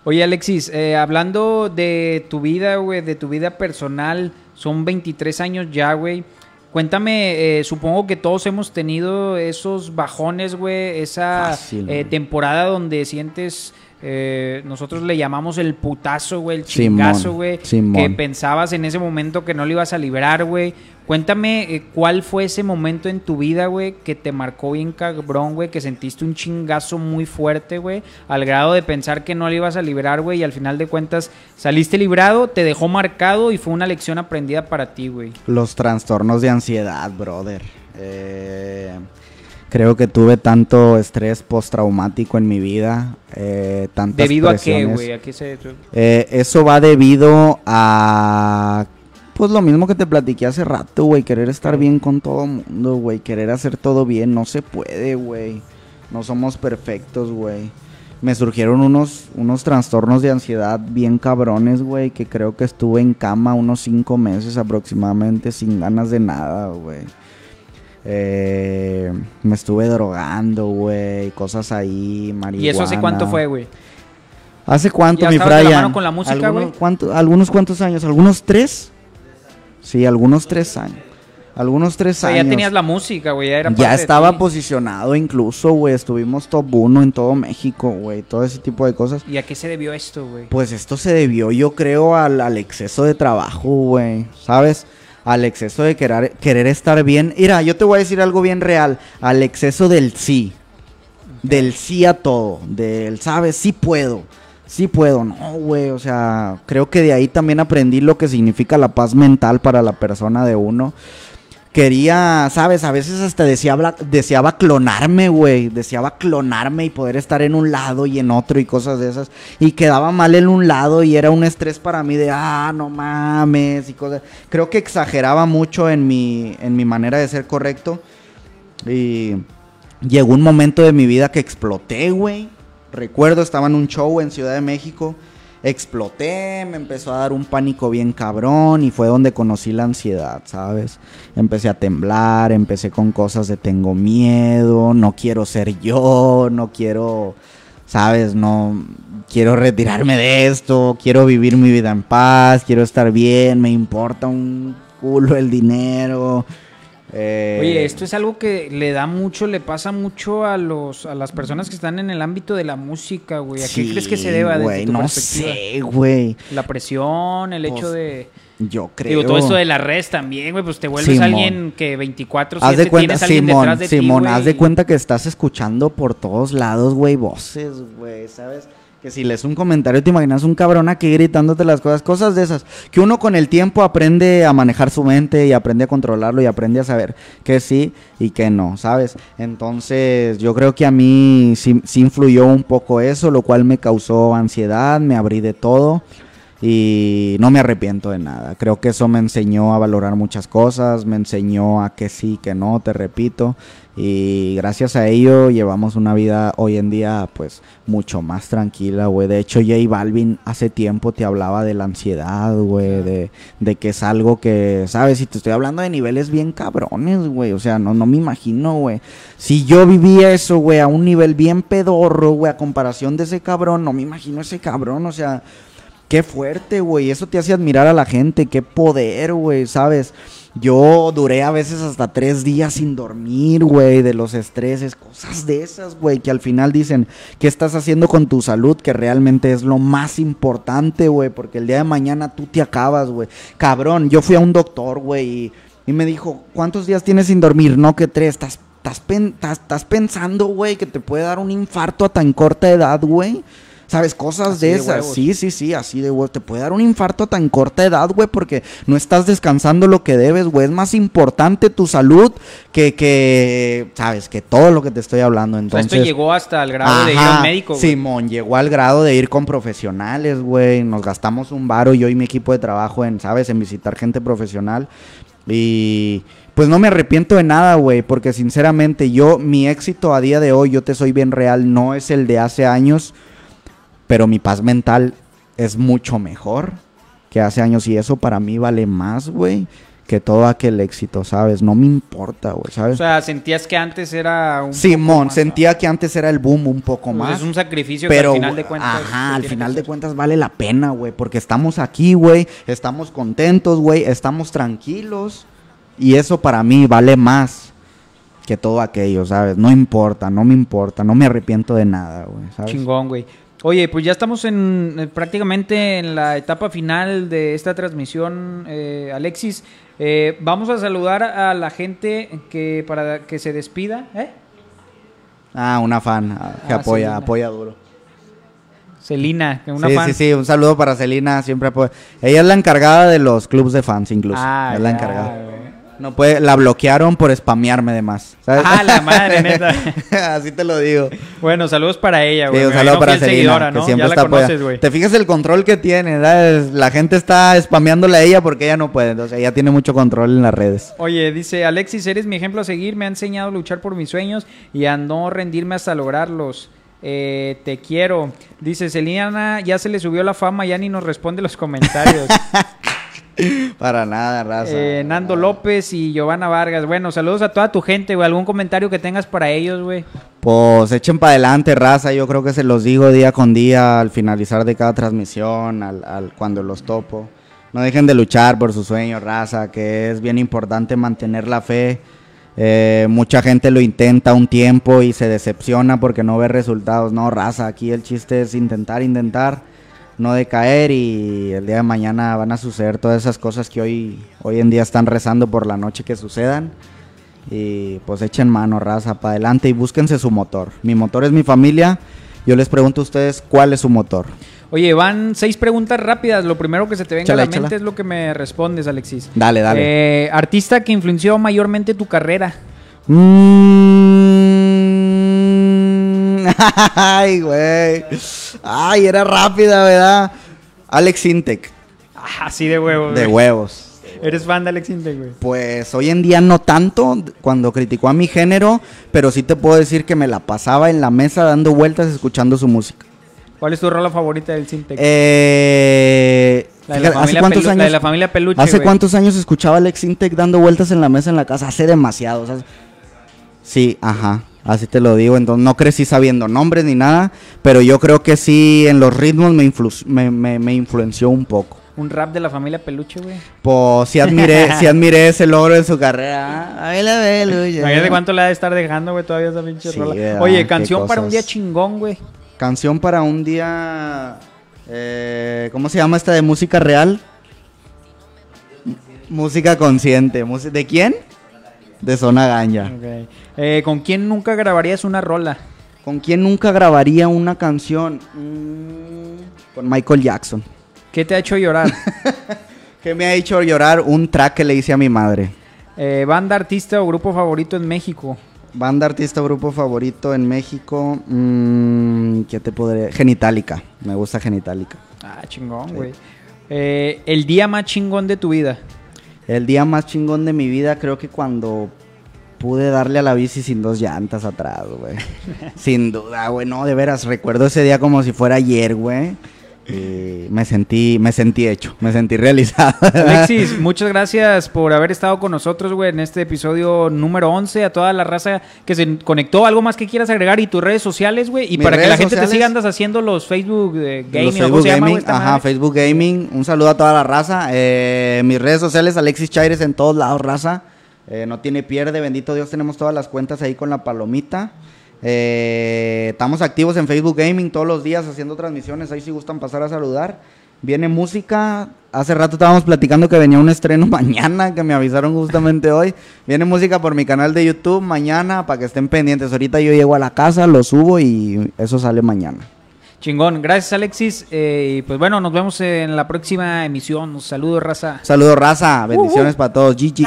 Oye, Alexis, eh, hablando de tu vida, güey, de tu vida personal, son 23 años ya, güey. Cuéntame, eh, supongo que todos hemos tenido esos bajones, güey, esa Fácil, eh, temporada donde sientes, eh, nosotros le llamamos el putazo, güey, el chingazo, güey, que pensabas en ese momento que no lo ibas a librar, güey. Cuéntame eh, cuál fue ese momento en tu vida, güey, que te marcó bien cabrón, güey, que sentiste un chingazo muy fuerte, güey, al grado de pensar que no lo ibas a librar, güey, y al final de cuentas saliste librado, te dejó marcado y fue una lección aprendida para ti, güey. Los trastornos de ansiedad, brother. Eh, Creo que tuve tanto estrés postraumático en mi vida. Eh, tantas ¿Debido a qué, güey? ¿A qué se...? Eh, eso va debido a. Pues lo mismo que te platiqué hace rato, güey. Querer estar bien con todo mundo, güey. Querer hacer todo bien. No se puede, güey. No somos perfectos, güey. Me surgieron unos, unos trastornos de ansiedad bien cabrones, güey. Que creo que estuve en cama unos cinco meses aproximadamente sin ganas de nada, güey. Eh, me estuve drogando, güey. Cosas ahí, marihuana. ¿Y eso hace cuánto fue, güey? ¿Hace cuánto, ¿Ya mi la Brian? mano con la música, ¿Algunos, cuánto- ¿Algunos cuántos años? ¿Algunos tres? Sí, algunos tres años. Algunos tres O sea, años. ya tenías la música, güey. Ya, era Ya estaba posicionado incluso, güey. Estuvimos top uno en todo México, güey. Todo ese tipo de cosas. ¿Y a qué se debió esto, güey? Pues esto se debió, yo creo, al, al exceso de trabajo, güey. ¿Sabes? Al exceso de querer, querer estar bien. Mira, yo te voy a decir algo bien real. Al exceso del sí. Del sí a todo. Del, ¿sabes? Sí puedo. Sí puedo. No, güey. O sea, creo que de ahí también aprendí lo que significa la paz mental para la persona de uno. Quería, ¿sabes? A veces hasta deseaba, deseaba clonarme, güey. Deseaba clonarme y poder estar en un lado y en otro y cosas de esas. Y quedaba mal en un lado y era un estrés para mí de, ah, no mames y cosas. Creo que exageraba mucho en mi, en mi manera de ser correcto. Y llegó un momento de mi vida que exploté, güey. Recuerdo, estaba en un show en Ciudad de México. Exploté, me empezó a dar un pánico bien cabrón y fue donde conocí la ansiedad, ¿sabes? Empecé a temblar, empecé con cosas de tengo miedo, no quiero ser yo, no quiero, ¿sabes? No quiero retirarme de esto, quiero vivir mi vida en paz, quiero estar bien, me importa un culo el dinero. Eh, Oye, esto es algo que le da mucho, le pasa mucho a los a las personas que están en el ámbito de la música, güey. ¿A qué crees que se deba güey, tu no perspectiva? sé, güey. La presión, el Pues, hecho de Yo creo. digo todo esto de las redes también, güey, pues te vuelves Simón. alguien que 24/7 Haz de cuenta, tienes Simón, detrás de ti, Simón, güey, haz de cuenta que estás escuchando por todos lados, güey, voces, güey, ¿sabes? Que si lees un comentario te imaginas un cabrón aquí gritándote las cosas, cosas de esas. Que uno con el tiempo aprende a manejar su mente y aprende a controlarlo y aprende a saber que sí y que no, ¿sabes? Entonces yo creo que a mí sí, sí influyó un poco eso, lo cual me causó ansiedad, me abrí de todo. Y no me arrepiento de nada. Creo que eso me enseñó a valorar muchas cosas, me enseñó a que sí, que no, te repito. Y gracias a ello llevamos una vida hoy en día pues mucho más tranquila, güey. De hecho, J Balvin hace tiempo te hablaba de la ansiedad, güey, de, de que es algo que, ¿sabes? Y te estoy hablando de niveles bien cabrones, güey. O sea, no, no me imagino, güey. Si yo vivía eso, güey, a un nivel bien pedorro, güey, a comparación de ese cabrón, no me imagino ese cabrón, o sea... Qué fuerte, güey. Eso te hace admirar a la gente. Qué poder, güey, ¿sabes? Yo duré a veces hasta tres días sin dormir, güey, de los estreses, cosas de esas, güey, que al final dicen, ¿qué estás haciendo con tu salud? Que realmente es lo más importante, güey, porque el día de mañana tú te acabas, güey. Cabrón, yo fui a un doctor, güey, y, me dijo, ¿cuántos días tienes sin dormir? No, que tres. ¿Estás, estás, pen- estás- estás pensando, güey, que te puede dar un infarto a tan corta edad, güey? ¿Sabes? Cosas Así de esas. Sí, sí, sí, así de huevos. Te puede dar un infarto a tan corta edad, güey, porque no estás descansando lo que debes, güey. Es más importante tu salud que, que, ¿sabes? Que todo lo que te estoy hablando. O sea, Entonces, esto llegó hasta el grado de ir al médico, güey. Simón, llegó al grado de ir con profesionales, güey. Nos gastamos un varo, yo y mi equipo de trabajo en, ¿sabes? En visitar gente profesional. Y pues no me arrepiento de nada, güey, porque sinceramente yo, mi éxito a día de hoy, yo te soy bien real, no es el de hace años, pero mi paz mental es mucho mejor que hace años y eso para mí vale más, güey, que todo aquel éxito, ¿sabes? No me importa, güey, O ¿sabes? sea, sentías que antes era un Simón, más, sentía que antes era el boom un poco ¿no? Pues más. Es un sacrificio Pero, que al final de cuentas. ajá, al final de cuentas vale la pena, güey, porque estamos aquí, güey, estamos contentos, güey, estamos tranquilos y eso para mí vale más que todo aquello, ¿sabes? No importa, no me importa, no me arrepiento de nada, güey, ¿sabes? Chingón, güey. Oye, pues ya estamos en eh, prácticamente en la etapa final de esta transmisión, eh, Alexis. Eh, vamos a saludar a la gente que para que se despida, ¿eh? Ah, una fan ah, que Ah, apoya, Selena. apoya duro. Celina, una sí, fan. sí, sí, un saludo para Celina, siempre apoya. Ella es la encargada de los clubs de fans incluso, Ah, es la encargada. No puede, la bloquearon por spamearme de más. ¿sabes? Ah, la madre, neta. Así te lo digo. Bueno, saludos para ella, Sí, güey. un Me saludo imagino para Selena, seguidora, que ¿no? siempre Ya la está conoces, güey. Te fijas el control que tiene, ¿verdad? La gente está spameándole a ella porque ella no puede. Entonces ella tiene mucho control en las redes. Oye, dice Alexis, eres mi ejemplo a seguir, me ha enseñado a luchar por mis sueños y a no rendirme hasta lograrlos. Eh, te quiero. Dice Selena, ya se le subió la fama, ya ni nos responde los comentarios. Para nada, raza. Eh, Nando López y Giovanna Vargas. Bueno, saludos a toda tu gente, güey. ¿Algún comentario que tengas para ellos, güey? Pues echen para adelante, raza. Yo creo que se los digo día con día al finalizar de cada transmisión, al, al- cuando los topo. No dejen de luchar por su sueño, raza, que es bien importante mantener la fe. Eh, mucha gente lo intenta un tiempo y se decepciona porque no ve resultados. No, raza, aquí el chiste es intentar, intentar, no decaer y el día de mañana van a suceder todas esas cosas que hoy, hoy en día están rezando por la noche que sucedan. Y pues echen mano, raza, para adelante y búsquense su motor. Mi motor es mi familia. Yo les pregunto a ustedes cuál es su motor. Oye, van seis preguntas rápidas. Lo primero que se te venga a la mente es lo que me respondes, Alexis. Dale, dale. Eh, artista que influenció mayormente tu carrera. Mm, Ay, güey. Ay, era rápida, ¿verdad? Alex Intec, Ah, así de huevos. de güey. huevos. Eres fan de Alex Intec, güey. Pues hoy en día no tanto cuando criticó a mi género, pero sí te puedo decir que me la pasaba en la mesa dando vueltas escuchando su música. ¿Cuál es tu rola favorita del Sintec? Eh, la, de la ¿Hace familia cuántos la años? de la familia Peluche, ¿Hace güey. cuántos años escuchaba Alex Intec dando vueltas en la mesa en la casa? Hace demasiado. o sea, sí, ajá. Así te lo digo. Entonces no crecí sabiendo nombres ni nada. Pero yo creo que sí en los ritmos me, influ- me, me- me influenció un poco. Un rap de la familia Peluche, güey. Pues sí admiré, sí admiré ese logro en su carrera. Ay, la Peluche. Imagínate cuánto le ha de estar dejando, güey, todavía esa pinche Sí, rola. ¿verdad? Oye, canción para un día chingón, güey. Canción para un día. eh, ¿Cómo se llama esta de música real? M- Música consciente. ¿De quién? De Zona Ganja. Eh, ¿Con quién nunca grabarías una rola? ¿Con quién nunca grabaría una canción? Mm, con Michael Jackson. ¿Qué te ha hecho llorar? Que me ha hecho llorar un track que le hice a mi madre. Eh, banda, artista o grupo favorito en México. Banda, artista, grupo favorito en México. mm, ¿Qué te podría.? Genitalica. Me gusta Genitalica. Ah, chingón, güey. Eh, el día más chingón de tu vida. El día más chingón de mi vida, creo que cuando pude darle a la bici sin dos llantas atrás, güey. sin duda, güey. No, de veras, recuerdo ese día como si fuera ayer, güey. Y me sentí, me sentí hecho, me sentí realizado. Alexis, muchas gracias por haber estado con nosotros, güey, en este episodio número 11. A toda la raza que se conectó. ¿Algo más que quieras agregar? Y tus redes sociales, güey. Y Mis para que la gente te siga, andas haciendo los Facebook eh, Gaming. Los ¿o ¿Cómo Facebook llama, Gaming, ajá, madre? Facebook Gaming. Un saludo a toda la raza. Eh, mis redes sociales, Alexis Chaires en todos lados, raza. Eh, no tiene pierde, bendito Dios, tenemos todas las cuentas ahí con la palomita. Eh, estamos activos en Facebook Gaming todos los días haciendo transmisiones. Ahí si gustan pasar a saludar. Viene música. Hace rato estábamos platicando que venía un estreno mañana, que me avisaron justamente hoy. Viene música por mi canal de YouTube mañana para que estén pendientes. Ahorita yo llego a la casa, lo subo y eso sale mañana. Chingón. Gracias, Alexis. Eh, y pues bueno, nos vemos en la próxima emisión. Saludos, raza. Saludos, raza. Bendiciones para todos. GG.